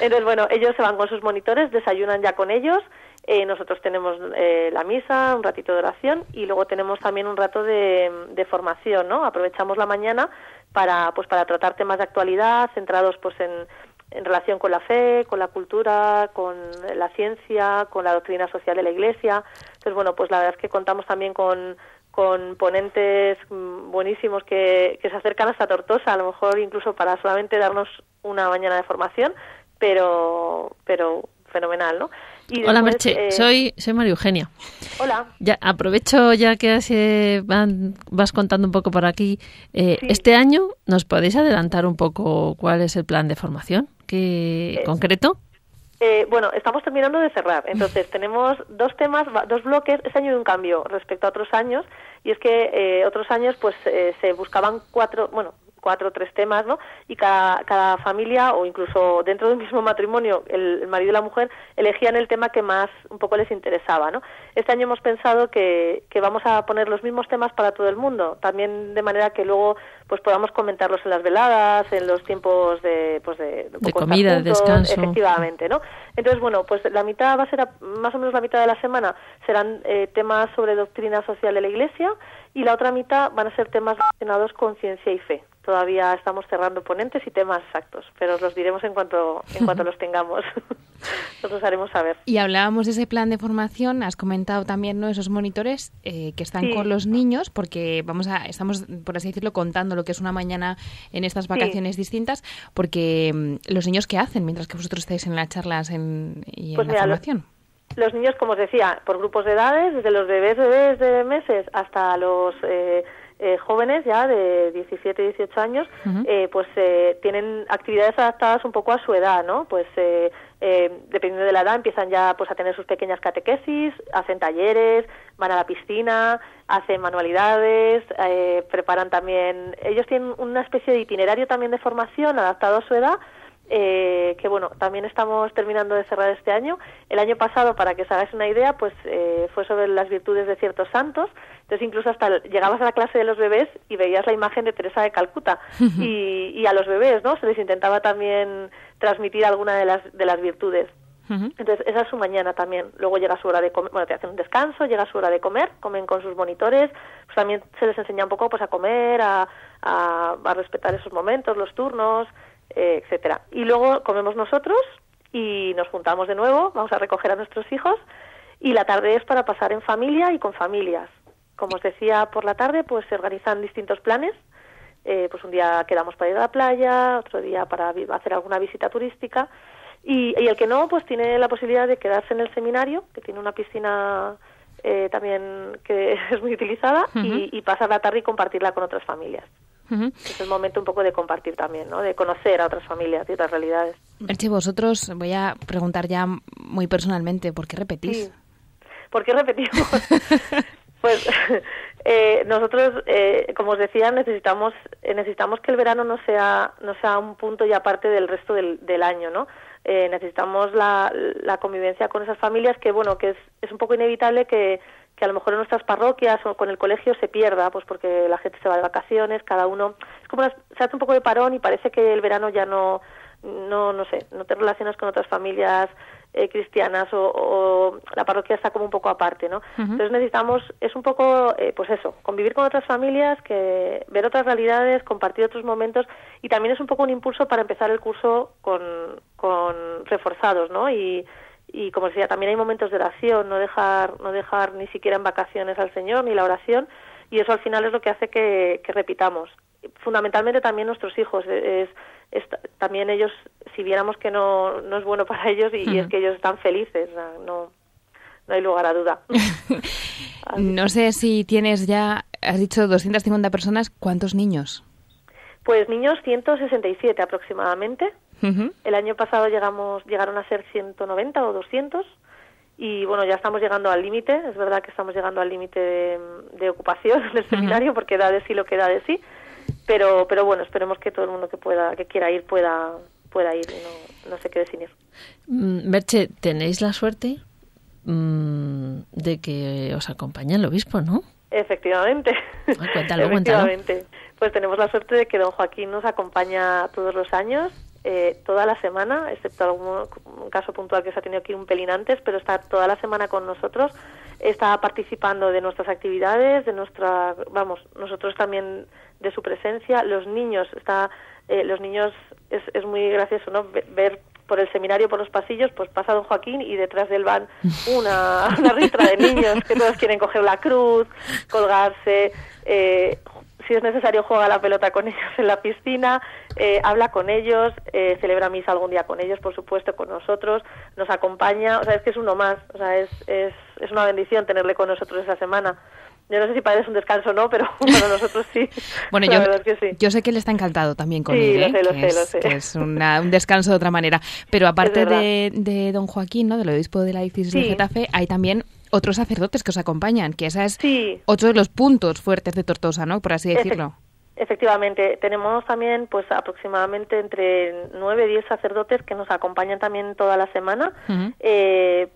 Entonces, bueno, ellos se van con sus monitores, desayunan ya con ellos. Eh, nosotros tenemos eh, la misa, un ratito de oración y luego tenemos también un rato de, formación, ¿no? Aprovechamos la mañana para pues para tratar temas de actualidad centrados pues en en relación con la fe, con la cultura, con la ciencia, con la doctrina social de la Iglesia. Entonces, bueno, pues la verdad es que contamos también con, con ponentes mm, buenísimos que, que se acercan hasta Tortosa, a lo mejor incluso para solamente darnos una mañana de formación, pero, pero fenomenal, ¿no? Hola Merche, eh, soy, soy María Eugenia. Hola. Ya, aprovecho ya que así van, vas contando un poco por aquí. Eh, este año, ¿nos podéis adelantar un poco cuál es el plan de formación ¿Qué, eh, concreto? bueno, estamos terminando de cerrar. Entonces, (laughs) tenemos dos temas, dos bloques. Este año hay un cambio respecto a otros años. Y es que otros años, pues, se buscaban cuatro, bueno, cuatro o tres temas, ¿no? Y cada, cada familia o incluso dentro de un mismo matrimonio, el, marido y la mujer elegían el tema que más un poco les interesaba, ¿no? Este año hemos pensado que, que vamos a poner los mismos temas para todo el mundo, también de manera que luego pues podamos comentarlos en las veladas, en los tiempos de pues de, de comida, de descanso. Efectivamente, ¿no? Entonces, bueno, pues la mitad va a ser más o menos la mitad de la semana serán eh, temas sobre doctrina social de la Iglesia y la otra mitad van a ser temas relacionados con ciencia y fe. Todavía estamos cerrando ponentes y temas exactos, pero os los diremos en cuanto, en cuanto (laughs) los tengamos. (laughs) os los haremos saber. Y hablábamos de ese plan de formación, has comentado también ¿no? esos monitores eh, que están con los niños, porque vamos a, estamos, por así decirlo, contando lo que es una mañana en estas vacaciones distintas, porque mm, los niños, ¿qué hacen mientras que vosotros estáis en las charlas en, y en pues la formación? Los, niños, como os decía, por grupos de edades, desde los bebés, bebés de meses hasta los... Eh, eh, jóvenes ya de 17, 18 años, eh, pues eh, tienen actividades adaptadas un poco a su edad, ¿no? Pues dependiendo de la edad empiezan ya pues a tener sus pequeñas catequesis, hacen talleres, van a la piscina, hacen manualidades, preparan también, ellos tienen una especie de itinerario también de formación adaptado a su edad eh, que bueno, también estamos terminando de cerrar este año. El año pasado, para que os hagáis una idea, pues eh, fue sobre las virtudes de ciertos santos. Entonces incluso hasta llegabas a la clase de los bebés y veías la imagen de Teresa de Calcuta. y, y, a los bebés, ¿no? Se les intentaba también transmitir alguna de las, de las virtudes. Entonces, esa es su mañana también. Luego llega su hora de comer, bueno, te hacen un descanso, llega su hora de comer, comen con sus monitores, pues también se les enseña un poco pues a comer, a, a, a respetar esos momentos, los turnos, eh, etcétera. Y luego comemos nosotros y nos juntamos de nuevo, vamos a recoger a nuestros hijos y la tarde es para pasar en familia y con familias. Como os decía, por la tarde pues se organizan distintos planes. Eh, pues un día quedamos para ir a la playa, otro día para hacer alguna visita turística y, el que no pues tiene la posibilidad de quedarse en el seminario, que tiene una piscina eh, también que (laughs) es muy utilizada y pasar la tarde y compartirla con otras familias. Es el momento un poco de compartir también, ¿no? De conocer a otras familias y otras realidades. Merche, vosotros, voy a preguntar ya muy personalmente, ¿por qué repetís? ¿Por qué repetimos? (laughs) pues (laughs) eh, nosotros, eh, como os decía, necesitamos eh, necesitamos que el verano no sea no sea un punto y aparte del resto del, del año, ¿no? necesitamos la, la convivencia con esas familias que, bueno, que es, es un poco inevitable que que a lo mejor en nuestras parroquias o con el colegio se pierda, pues porque la gente se va de vacaciones, cada uno es como se hace un poco de parón y parece que el verano ya no no no sé, no te relacionas con otras familias eh, cristianas o, la parroquia está como un poco aparte, ¿no? Entonces necesitamos es un poco eh, pues eso, convivir con otras familias, que ver otras realidades, compartir otros momentos y también es un poco un impulso para empezar el curso con con reforzados, ¿no? Y y como decía también hay momentos de oración no dejar no dejar ni siquiera en vacaciones al Señor ni la oración y eso al final es lo que hace que, repitamos. Fundamentalmente también nuestros hijos es, también ellos si viéramos que no, no es bueno (laughs) para ellos y, es que ellos están felices no no hay lugar a duda. (laughs) No sé si tienes ya has dicho 250 personas cuántos niños pues niños 167 aproximadamente el año pasado llegamos, llegaron a ser 190 o 200 y bueno, ya estamos llegando al límite, es verdad que estamos llegando al límite de, ocupación (laughs) del seminario porque da de sí lo que da de sí, pero, pero bueno, esperemos que todo el mundo que pueda, que quiera ir pueda, pueda ir y no, no se quede sin ir. Mm, Merche, tenéis la suerte mm, de que os acompañe el obispo, ¿no? Efectivamente. cuéntalo, (laughs) Efectivamente. Pues tenemos la suerte de que don Joaquín nos acompaña todos los años eh, toda la semana, excepto algún caso puntual que se ha tenido aquí un pelín antes, pero está toda la semana con nosotros, está participando de nuestras actividades, de nuestra, vamos, nosotros también de su presencia, los niños, está, eh, los niños es, es muy gracioso, ¿no? Ver por el seminario, por los pasillos, pues pasa don Joaquín y detrás de él van una, una ristra de niños que todos quieren coger la cruz, colgarse, eh, si es necesario juega la pelota con (laughs) ellos en la piscina, eh, habla con ellos, eh, celebra misa algún día con ellos, por supuesto, con nosotros, nos acompaña, o sea, es que es uno más, o sea, es, es, es una bendición tenerle con nosotros esa semana. Yo no sé si para él es un descanso o no, pero (laughs) para nosotros sí. Bueno, yo, yo sé que él está encantado también con sí, él, lo sé, lo que, sé, es, lo sé. que es una- un descanso de otra manera. Pero aparte de, de don Joaquín, ¿no? del obispo de la diócesis de. Getafe, hay también otros sacerdotes que os acompañan, que esa es Sí. otro de los puntos fuertes de Tortosa, ¿no? Por así decirlo. Efectivamente, tenemos también pues aproximadamente entre nueve y diez sacerdotes que nos acompañan también toda la semana. Eh,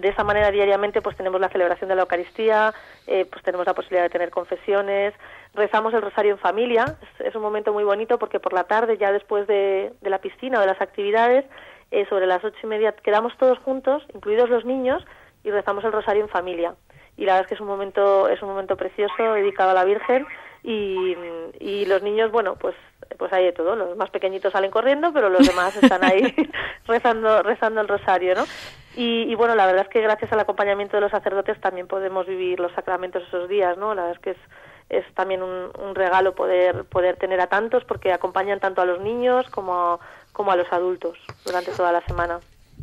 de esa manera diariamente pues tenemos la celebración de la Eucaristía, eh, pues tenemos la posibilidad de tener confesiones, rezamos el rosario en familia, es, es un momento muy bonito porque por la tarde ya después de, de la piscina o de las actividades, eh, sobre las ocho y media quedamos todos juntos, incluidos los niños, y rezamos el rosario en familia. Y la verdad es que es un momento, es un momento precioso dedicado a la Virgen y, y los niños, bueno, pues pues hay de todo. Los más pequeñitos salen corriendo, pero los demás (laughs) están ahí (laughs) rezando, rezando el rosario, ¿no? Y, y, bueno, la verdad es que gracias al acompañamiento de los sacerdotes también podemos vivir los sacramentos esos días, ¿no? La verdad es que es, es también un, un regalo poder, poder tener a tantos porque acompañan tanto a los niños como, como a los adultos durante toda la semana.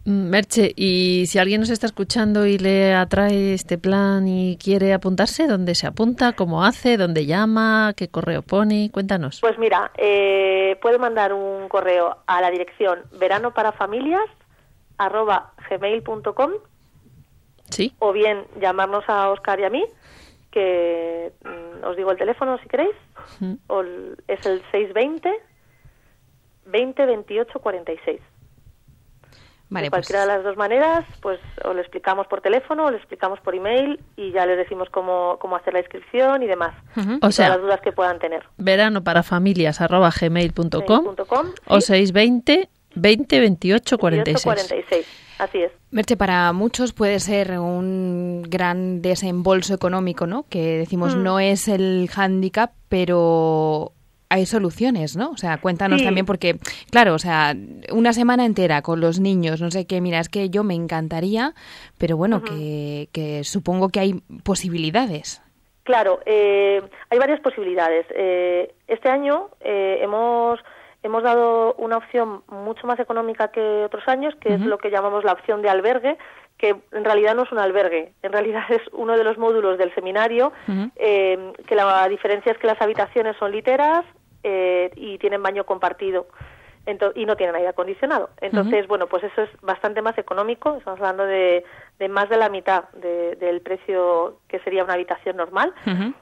Mm, Merche, y si alguien nos está escuchando y le atrae este plan y quiere apuntarse, ¿dónde se apunta? ¿Cómo hace? ¿Dónde llama? ¿Qué correo pone? Cuéntanos. Pues mira, eh, puede mandar un correo a la dirección verano para familias arroba gmail.com Sí. o bien llamarnos a Oscar y a mí, que mm, os digo el teléfono si queréis, Mm. o el- es el 620 20 28 46. Vale, de pues cualquiera de las dos maneras, pues o le explicamos por teléfono o le explicamos por email y ya les decimos cómo, cómo hacer la inscripción y demás. Ujú. O Todas sea, las dudas que puedan tener. verano para familias arroba Gmail.com, o sí. 620 20 28 46. 46. Así es. Merche, para muchos puede ser un gran desembolso económico, ¿no? Que decimos Mm. no es el hándicap, pero hay soluciones, ¿no? O sea, cuéntanos Sí. también porque, claro, o sea, una semana entera con los niños, no sé qué, mira, es que yo me encantaría, pero bueno, que, que supongo que hay posibilidades. Claro, eh, hay varias posibilidades. Eh, este año eh, hemos hemos dado una opción mucho más económica que otros años, que es lo que llamamos la opción de albergue, que en realidad no es un albergue, en realidad es uno de los módulos del seminario, eh, que la diferencia es que las habitaciones son literas eh, y tienen baño compartido. Y no tienen aire acondicionado. Entonces, bueno, pues eso es bastante más económico. Estamos hablando de, de más de la mitad de- del precio que sería una habitación normal.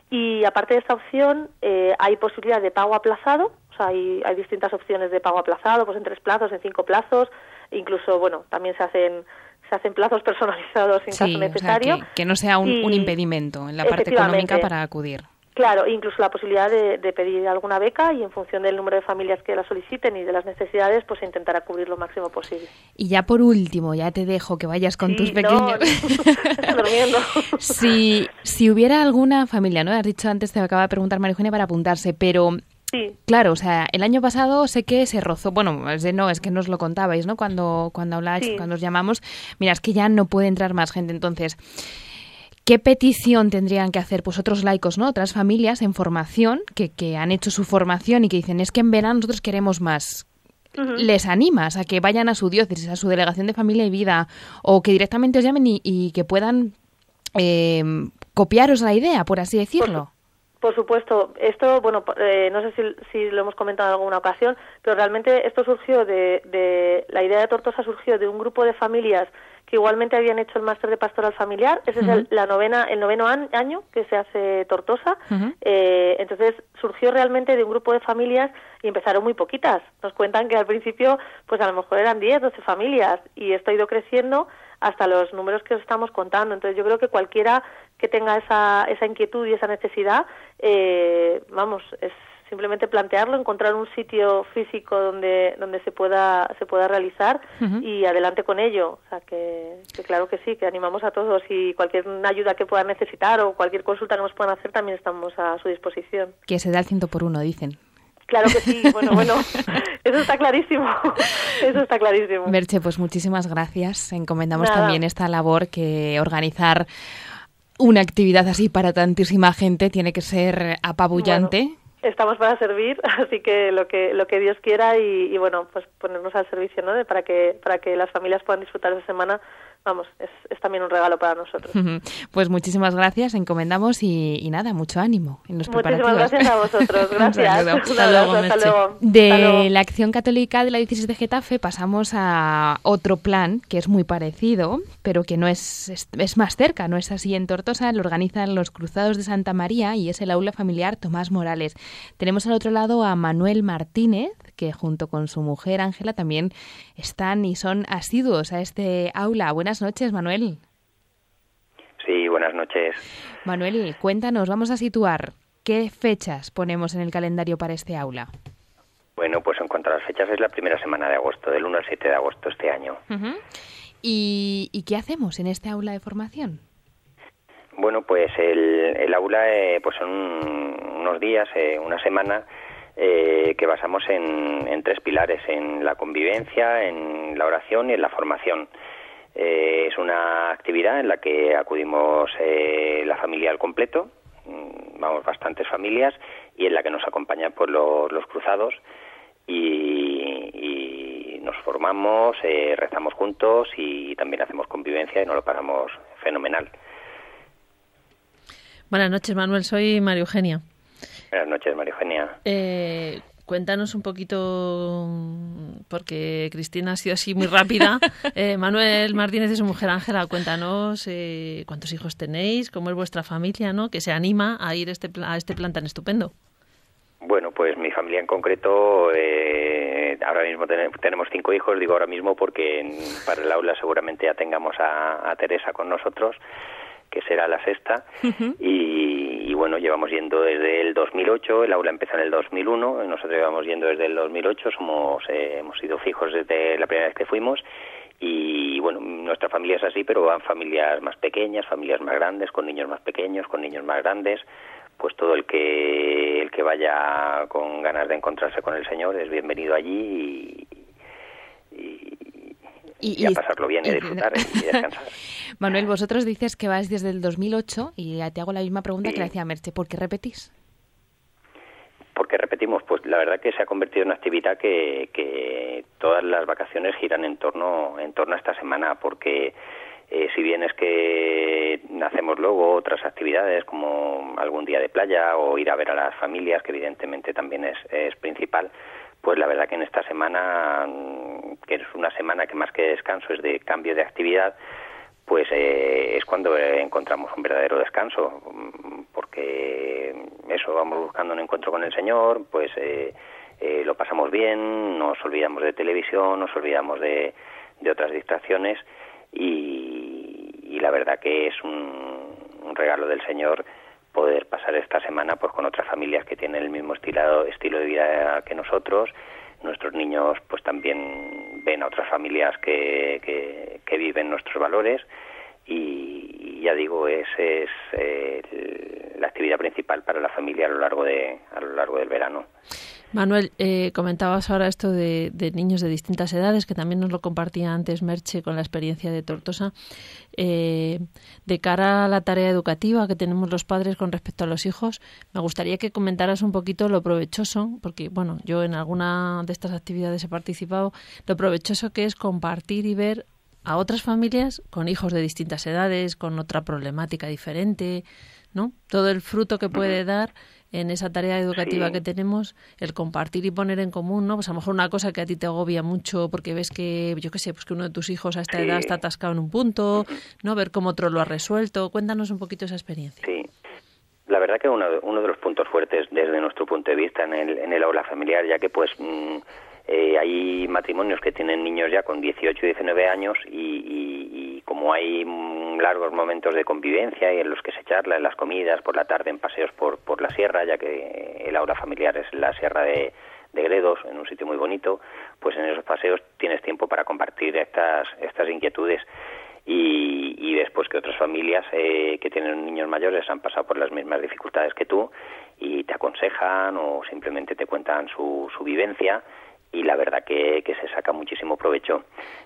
Y aparte de esta opción, eh, hay posibilidad de pago aplazado. O sea, hay, hay distintas opciones de pago aplazado, pues en tres plazos, en cinco plazos. Incluso, bueno, también se hacen se hacen plazos (laughs) personalizados en Sí, caso o sea, necesario. que, que no sea un, impedimento en la parte económica para acudir. Claro, incluso la posibilidad de, de pedir alguna beca y en función del número de familias que la soliciten y de las necesidades, pues intentará cubrir lo máximo posible. Y ya por último, ya te dejo que vayas con Sí, tus no, pequeños. estoy (laughs) durmiendo. (laughs) si, si hubiera alguna familia, ¿no? Has dicho antes, te acaba de preguntar María Eugenia para apuntarse, pero Sí, claro, o sea, el año pasado sé que se rozó, bueno, es de no, es que nos lo contabais, ¿no? Cuando, cuando habláis, Sí. cuando os llamamos, mira, es que ya no puede entrar más gente, entonces, ¿qué petición tendrían que hacer pues otros laicos, ¿no? Otras familias en formación que, que han hecho su formación y que dicen, es que en verano nosotros queremos más. ¿Les animas a que vayan a su diócesis, a su delegación de familia y vida, o que directamente os llamen y, y que puedan eh, copiaros la idea, por así decirlo? Por supuesto, esto, bueno, eh, no sé si, si lo hemos comentado en alguna ocasión, pero realmente esto surgió de, de, la idea de Tortosa surgió de un grupo de familias que igualmente habían hecho el máster de pastoral familiar. Ese es el, la novena, el noveno an- año que se hace Tortosa. Eh, entonces surgió realmente de un grupo de familias y empezaron muy poquitas. Nos cuentan que al principio, pues a lo mejor eran 10, 12 familias y esto ha ido creciendo hasta los números que os estamos contando. Entonces yo creo que cualquiera que tenga esa, esa inquietud y esa necesidad, eh, vamos, es simplemente plantearlo, encontrar un sitio físico donde donde se pueda se pueda realizar y adelante con ello. O sea que, que, claro que sí, que animamos a todos y cualquier ayuda que puedan necesitar o cualquier consulta que nos puedan hacer también estamos a su disposición. Que se da el ciento por uno, dicen. Claro que sí, (laughs) bueno, bueno, eso está clarísimo, (laughs) eso está clarísimo. Merche, pues muchísimas gracias. Encomendamos también esta labor que organizar una actividad así para tantísima gente tiene que ser apabullante estamos para servir, (laughs) así que lo que lo que Dios quiera y, bueno, pues ponernos al servicio, ¿no? para que para que las familias puedan disfrutar esa semana vamos, es, es, también un regalo para nosotros. Pues muchísimas gracias, encomendamos y, nada, mucho ánimo en los Muchísimas gracias a vosotros, (laughs) gracias. hasta, luego, De la Acción Católica de la Diócesis de Getafe pasamos a otro plan que es muy parecido, pero que no es, es, es más cerca, no es así en Tortosa, lo organizan los Cruzados de Santa María y es el aula familiar Tomás Morales. Tenemos al otro lado a Manuel Martínez, que junto con su mujer Ángela también están y son asiduos a este aula. Buenas noches, Manuel. Sí, buenas noches. Manuel, cuéntanos, vamos a situar qué fechas ponemos en el calendario para este aula. Bueno, pues en cuanto a las fechas es la primera semana de agosto, del 1 al 7 de agosto este año. ¿Y, qué hacemos en este aula de formación? Bueno, pues el, aula eh, pues son unos días, eh, una semana eh, que basamos en, tres pilares, en la convivencia, en la oración y en la formación. Eh, es una actividad en la que acudimos eh, la familia al completo, mm, vamos bastantes familias, y en la que nos acompañan pues, los, cruzados y, nos formamos, rezamos juntos y también hacemos convivencia y nos lo pasamos fenomenal. Buenas noches, Manuel. Soy María Eugenia. Buenas noches, María Eugenia. Eh, cuéntanos un poquito, porque Cristina ha sido así muy rápida. (laughs) Eh, Manuel Martínez y su mujer Ángela, cuéntanos eh, cuántos hijos tenéis, cómo es vuestra familia, ¿no? Que se anima a ir este, a este plan tan estupendo. Bueno, pues mi familia en concreto, eh, ahora mismo tenemos cinco hijos, digo ahora mismo porque para el aula seguramente ya tengamos a Teresa con nosotros que será la sexta, y, bueno, llevamos yendo desde el 2008, el aula empezó en el 2001, nosotros llevamos yendo desde el 2008, somos, eh, hemos sido fijos desde la primera vez que fuimos, y bueno, nuestra familia es así, pero van familias más pequeñas, familias más grandes, con niños más pequeños, con niños más grandes, pues todo el que el que vaya con ganas de encontrarse con el Señor es bienvenido allí y, a pasarlo bien y, (laughs) disfrutar y descansar. (laughs) Manuel, vosotros dices que vais desde el 2008 y te hago la misma pregunta que le hacía Merche. ¿Por qué repetís? ¿Por qué repetimos? Pues la verdad que se ha convertido en una actividad que, que todas las vacaciones giran en torno, en torno a esta semana, porque eh, si bien es que hacemos luego otras actividades como algún día de playa o ir a ver a las familias, que evidentemente también es, es principal, pues la verdad que en esta semana, que es una semana que más que descanso es de cambio de actividad, pues eh, es cuando encontramos un verdadero descanso, porque eso, vamos buscando un encuentro con el Señor, pues eh, eh, lo pasamos bien, nos olvidamos de televisión, nos olvidamos de, otras distracciones y, la verdad que es un, un regalo del Señor poder pasar esta semana pues con otras familias que tienen el mismo estilo, estilo de vida que nosotros. Nuestros niños pues también ven a otras familias que, que, viven nuestros valores y, ya digo es, es eh, la actividad principal para la familia a lo largo de a lo largo del verano. Manuel, eh, comentabas ahora esto de, niños de distintas edades, que también nos lo compartía antes Merche con la experiencia de Tortosa. Eh, de cara a la tarea educativa que tenemos los padres con respecto a los hijos, me gustaría que comentaras un poquito lo provechoso, porque bueno, yo en alguna de estas actividades he participado, lo provechoso que es compartir y ver a otras familias con hijos de distintas edades, con otra problemática diferente, ¿no? Todo el fruto que puede dar en esa tarea educativa que tenemos, el compartir y poner en común, ¿no? Pues a lo mejor una cosa que a ti te agobia mucho porque ves que, yo qué sé, pues que uno de tus hijos a esta edad está atascado en un punto, (laughs) ¿no? Ver cómo otro lo ha resuelto. Cuéntanos un poquito esa experiencia. Sí. La verdad que uno, uno de los puntos fuertes desde nuestro punto de vista en el, en el aula familiar, ya que pues mm, eh, hay matrimonios que tienen niños ya con 18 y 19 años y, y, como hay largos momentos de convivencia y en los que se charla en las comidas, por la tarde en paseos por, por la sierra, ya que el aula familiar es la sierra de, de Gredos, en un sitio muy bonito, pues en esos paseos tienes tiempo para compartir estas, estas inquietudes. Y, y después que otras familias eh, que tienen niños mayores han pasado por las mismas dificultades que tú y te aconsejan o simplemente te cuentan su, su vivencia y la verdad que, que, se saca muchísimo provecho.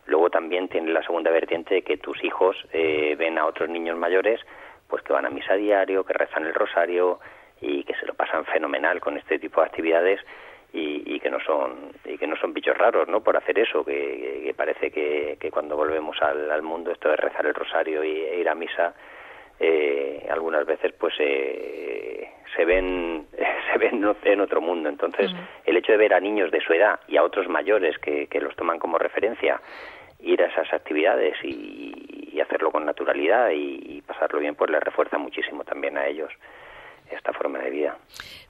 Luego también tiene la segunda vertiente que tus hijos eh, ven a otros niños mayores pues que van a misa diario, que rezan el rosario y que se lo pasan fenomenal con este tipo de actividades y, y, que no son y que no son bichos raros no por hacer eso que, que parece que, que, cuando volvemos al, al, mundo esto de rezar el rosario y, e ir a misa eh, algunas veces pues eh, se ven (laughs) se ven en otro mundo entonces uh -huh. el hecho de ver a niños de su edad y a otros mayores que, que los toman como referencia ir a esas actividades y, y hacerlo con naturalidad y, y pasarlo bien pues les refuerza muchísimo también a ellos esta forma de vida.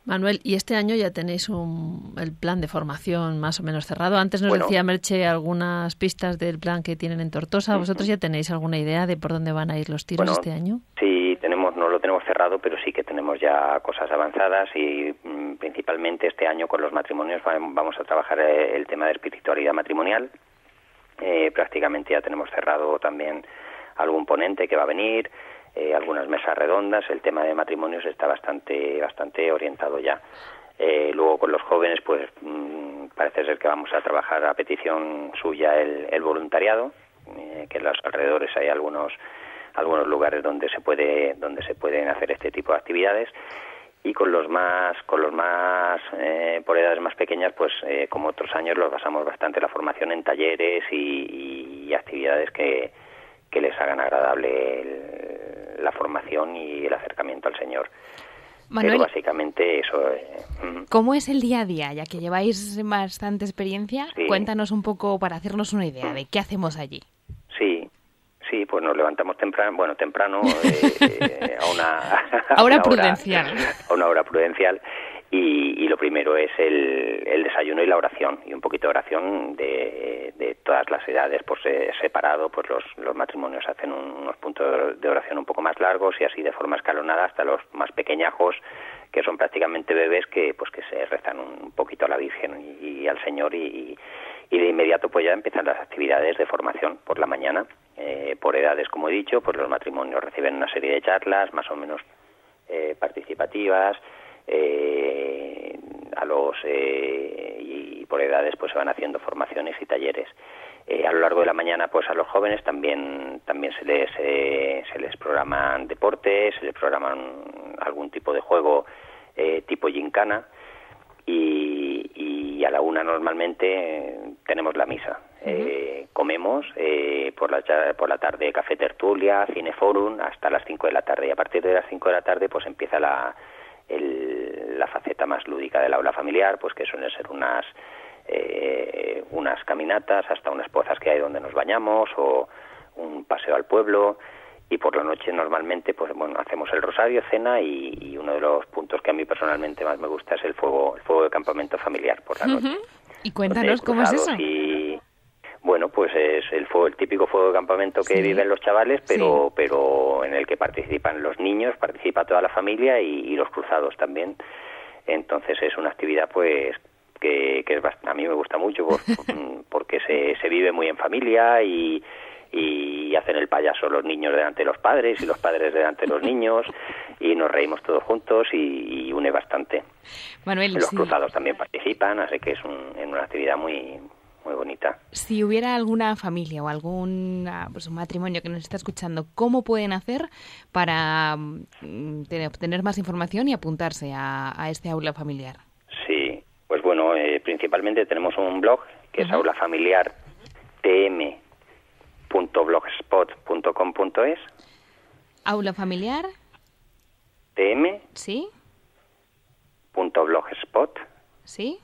Manuel, y este año ya tenéis un, el plan de formación más o menos cerrado. Antes nos bueno, decía Merche algunas pistas del plan que tienen en Tortosa. ¿Vosotros ya tenéis alguna idea de por dónde van a ir los tiros bueno, este año? Sí, tenemos, no lo tenemos cerrado, pero sí que tenemos ya cosas avanzadas y mm, principalmente este año con los matrimonios vamos a trabajar eh, el tema de espiritualidad matrimonial. Eh, prácticamente ya tenemos cerrado también algún ponente que va a venir eh, algunas mesas redondas, el tema de matrimonios está bastante, bastante orientado ya. Eh, luego con los jóvenes, pues mmm, parece ser que vamos a trabajar a petición suya el, el voluntariado, eh, que en los alrededores hay algunos algunos lugares donde se puede donde se pueden hacer este tipo de actividades y con los más con los más eh, por edades más pequeñas pues eh, como otros años los basamos bastante la formación en talleres y, y actividades que, que les hagan agradable el, la formación y el acercamiento al Señor. Manuel, Pero básicamente eso. Eh, ¿Cómo es el día a día? Ya que lleváis bastante experiencia, sí. cuéntanos un poco para hacernos una idea de qué hacemos allí. Sí, sí, pues nos levantamos temprano, bueno, temprano, eh, a una... (laughs) A una, prudencial. (laughs) Hora, a una hora prudencial. (laughs) Y, y, lo primero es el, el, desayuno y la oración y un poquito de oración de, de todas las edades por separado pues los, los matrimonios hacen un, unos puntos de oración un poco más largos y así de forma escalonada hasta los más pequeñajos que son prácticamente bebés que pues que se rezan un poquito a la Virgen y, y al Señor y, y, de inmediato pues ya empiezan las actividades de formación por la mañana. Eh, por edades como he dicho pues los matrimonios reciben una serie de charlas más o menos eh, participativas eh, a los eh, y por edades pues se van haciendo formaciones y talleres. Eh, a lo largo de la mañana pues a los jóvenes también también se les eh, se les programan deportes se les programan algún tipo de juego eh, tipo gincana y, y a la una normalmente tenemos la misa. Uh -huh. comemos por la por la tarde café tertulia cineforum hasta las cinco de la tarde. Y a partir de las cinco de la tarde pues empieza la el, la faceta más lúdica del aula familiar, pues que suelen ser unas eh, unas caminatas hasta unas pozas que hay donde nos bañamos o un paseo al pueblo y por la noche normalmente pues bueno hacemos el rosario cena y, y, uno de los puntos que a mí personalmente más me gusta es el fuego el fuego de campamento familiar por la noche uh -huh. y cuéntanos cómo es eso y, bueno, pues es el fuego, el típico fuego de campamento que sí. viven los chavales, pero sí. pero en el que participan los niños, participa toda la familia y, y los cruzados también. Entonces es una actividad pues que, que es a mí me gusta mucho (laughs) por, porque se, se vive muy en familia y, y hacen el payaso los niños delante de los padres y los padres delante de los niños y nos reímos todos juntos y, y une bastante. Manuel, los sí. cruzados también participan, así que es un, en una actividad muy muy bonita. Si hubiera alguna familia o algún pues, un matrimonio que nos está escuchando, ¿cómo pueden hacer para mm, tener, obtener más información y apuntarse a, a, este aula familiar? Sí, pues bueno, eh, principalmente tenemos un blog que uh -huh. es aulafamiliartm.blogspot.com.es. Aula familiar. tm. Sí. Punto blogspot. Sí.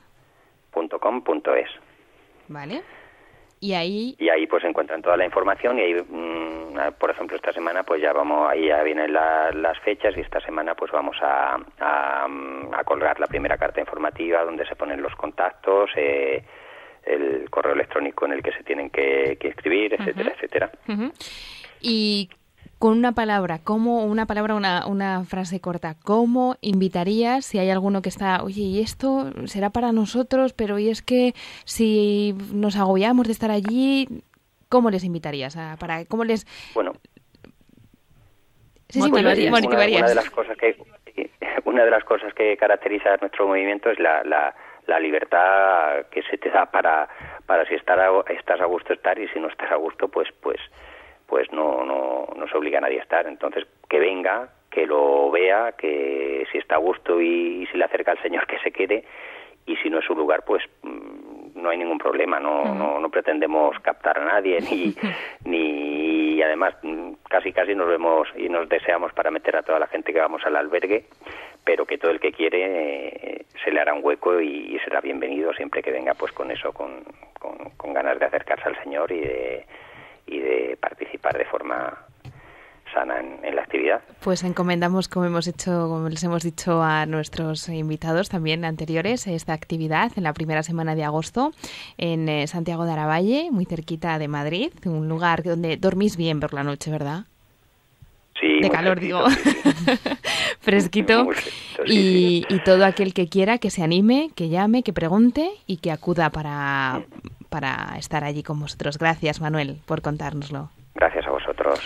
Punto com punto es. Vale. Y ahí... Y ahí pues encuentran toda la información y ahí, mmm, por ejemplo, esta semana pues ya vamos, ahí ya vienen la, las fechas y esta semana pues vamos a, a, a, colgar la primera carta informativa donde se ponen los contactos, eh, el correo electrónico en el que se tienen que, que escribir, etcétera, uh -huh. etcétera. Uh -huh. Y con una palabra, ¿cómo, una palabra, una, una frase corta, ¿cómo invitarías si hay alguno que está, oye, y esto será para nosotros, pero y es que si nos agobiamos de estar allí, ¿cómo les invitarías? A, para, ¿Cómo les...? Bueno, sí, sí, motivarías. Una, una, de las cosas que (laughs) una de las cosas que caracteriza a nuestro movimiento es la, la, la libertad que se te da para, para si estar estás a gusto estar y si no estás a gusto pues pues pues no, no, no se obliga a nadie a estar. Entonces, que venga, que lo vea, que si está a gusto y, si le acerca al Señor, que se quede, y si no es su lugar, pues mm, no hay ningún problema, no, no, no pretendemos captar a nadie, ni, (laughs) ni y además mm, casi casi nos vemos y nos deseamos para meter a toda la gente que vamos al albergue, pero que todo el que quiere eh, se le hará un hueco y, será bienvenido siempre que venga pues con eso, con, con ganas de acercarse al Señor y de y de participar de forma sana en, la actividad. Pues encomendamos, como hemos hecho, como les hemos dicho a nuestros invitados también anteriores, esta actividad en la primera semana de agosto en eh, Santiago de Aravalle, muy cerquita de Madrid, un lugar donde dormís bien por la noche, ¿verdad? Sí, de calor digo, (laughs) fresquito. y, y todo aquel que quiera que se anime, que llame, que pregunte y que acuda para, para estar allí con vosotros. Gracias, Manuel, por contárnoslo. Gracias a vosotros.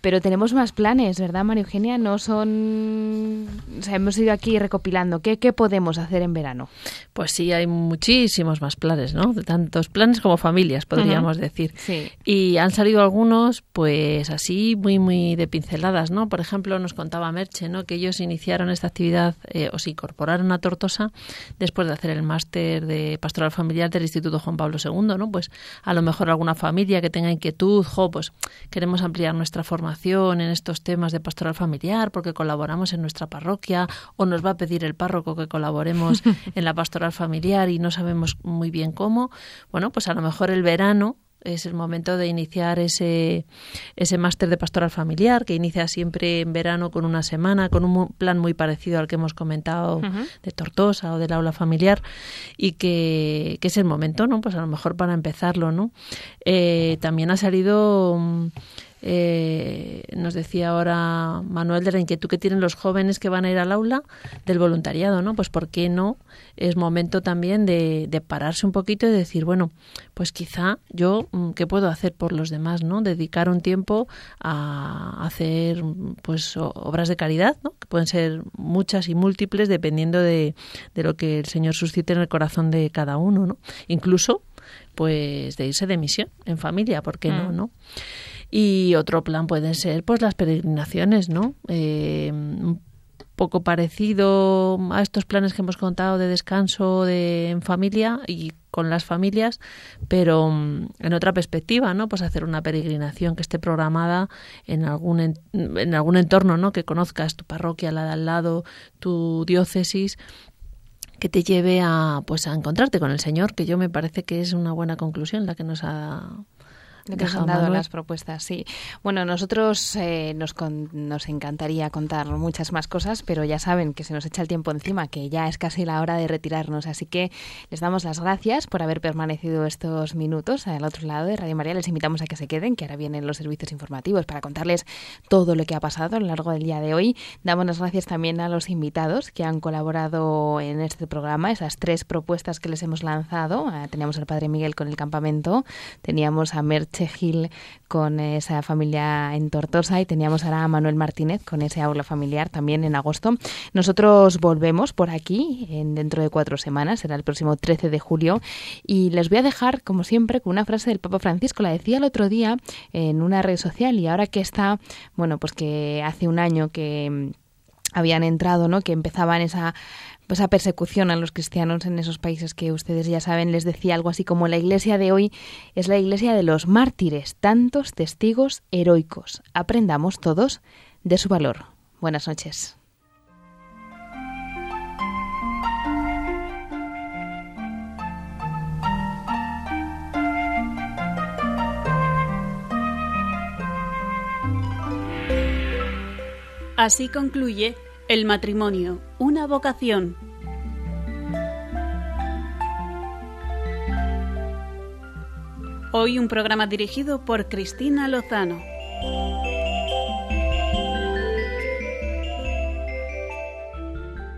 Pero tenemos más planes, ¿verdad, María Eugenia? No son... O sea, hemos ido aquí recopilando. ¿Qué, ¿Qué podemos hacer en verano? Pues sí, hay muchísimos más planes, ¿no? Tantos planes como familias, podríamos decir. Sí. Y han salido algunos, pues así, muy, muy de pinceladas, ¿no? Por ejemplo, nos contaba Merche, ¿no? Que ellos iniciaron esta actividad eh, o se incorporaron a Tortosa después de hacer el máster de pastoral familiar del Instituto Juan Pablo II, ¿no? Pues a lo mejor alguna familia que tenga inquietud, jo, pues queremos ampliar nuestra formación en estos temas de pastoral familiar porque colaboramos en nuestra parroquia o nos va a pedir el párroco que colaboremos (laughs) en la pastoral familiar y no sabemos muy bien cómo, bueno, pues a lo mejor el verano es el momento de iniciar ese, ese máster de pastoral familiar que inicia siempre en verano con una semana, con un plan muy parecido al que hemos comentado de Tortosa o del aula familiar y que, que, es el momento, ¿no? Pues a lo mejor para empezarlo, ¿no? Eh, también ha salido... Eh, nos decía ahora Manuel de la inquietud que tienen los jóvenes que van a ir al aula del voluntariado, ¿no? Pues ¿por qué no? Es momento también de, pararse un poquito y decir, bueno, pues quizá yo, mm, ¿qué puedo hacer por los demás, no? Dedicar un tiempo a hacer, pues, obras de caridad, ¿no? Que pueden ser muchas y múltiples dependiendo de, de lo que el Señor suscite en el corazón de cada uno, ¿no? Incluso, pues, de irse de misión en familia, ¿por qué no, mm. no? Y otro plan pueden ser pues las peregrinaciones, ¿no? Eh, un poco parecido a estos planes que hemos contado de descanso de, en familia y con las familias, pero mm, en otra perspectiva, ¿no? Pues hacer una peregrinación que esté programada en algún en, algún entorno, ¿no? Que conozcas tu parroquia, la de al lado, tu diócesis que te lleve a pues a encontrarte con el Señor, que yo me parece que es una buena conclusión la que nos ha nos han dado las propuestas, sí. Bueno, nosotros eh, nos, nos encantaría contar muchas más cosas, pero ya saben que se nos echa el tiempo encima, que ya es casi la hora de retirarnos. Así que les damos las gracias por haber permanecido estos minutos al otro lado de Radio María. Les invitamos a que se queden, que ahora vienen los servicios informativos para contarles todo lo que ha pasado a lo largo del día de hoy. Damos las gracias también a los invitados que han colaborado en este programa, esas tres propuestas que les hemos lanzado. Ah, teníamos al Padre Miguel con el campamento, teníamos a Merche Gil con esa familia en Tortosa y teníamos ahora a Manuel Martínez con ese aula familiar también en agosto. Nosotros volvemos por aquí en, dentro de cuatro semanas, será el próximo 13 de julio y les voy a dejar como siempre con una frase del Papa Francisco, la decía el otro día en una red social y ahora que está, bueno, pues que hace un año que habían entrado, ¿no? Que empezaban esa esa persecución a los cristianos en esos países que ustedes ya saben, les decía algo así como la iglesia de hoy es la iglesia de los mártires, tantos testigos heroicos. Aprendamos todos de su valor. Buenas noches. Así concluye el matrimonio, una vocación. Hoy un programa dirigido por Cristina Lozano.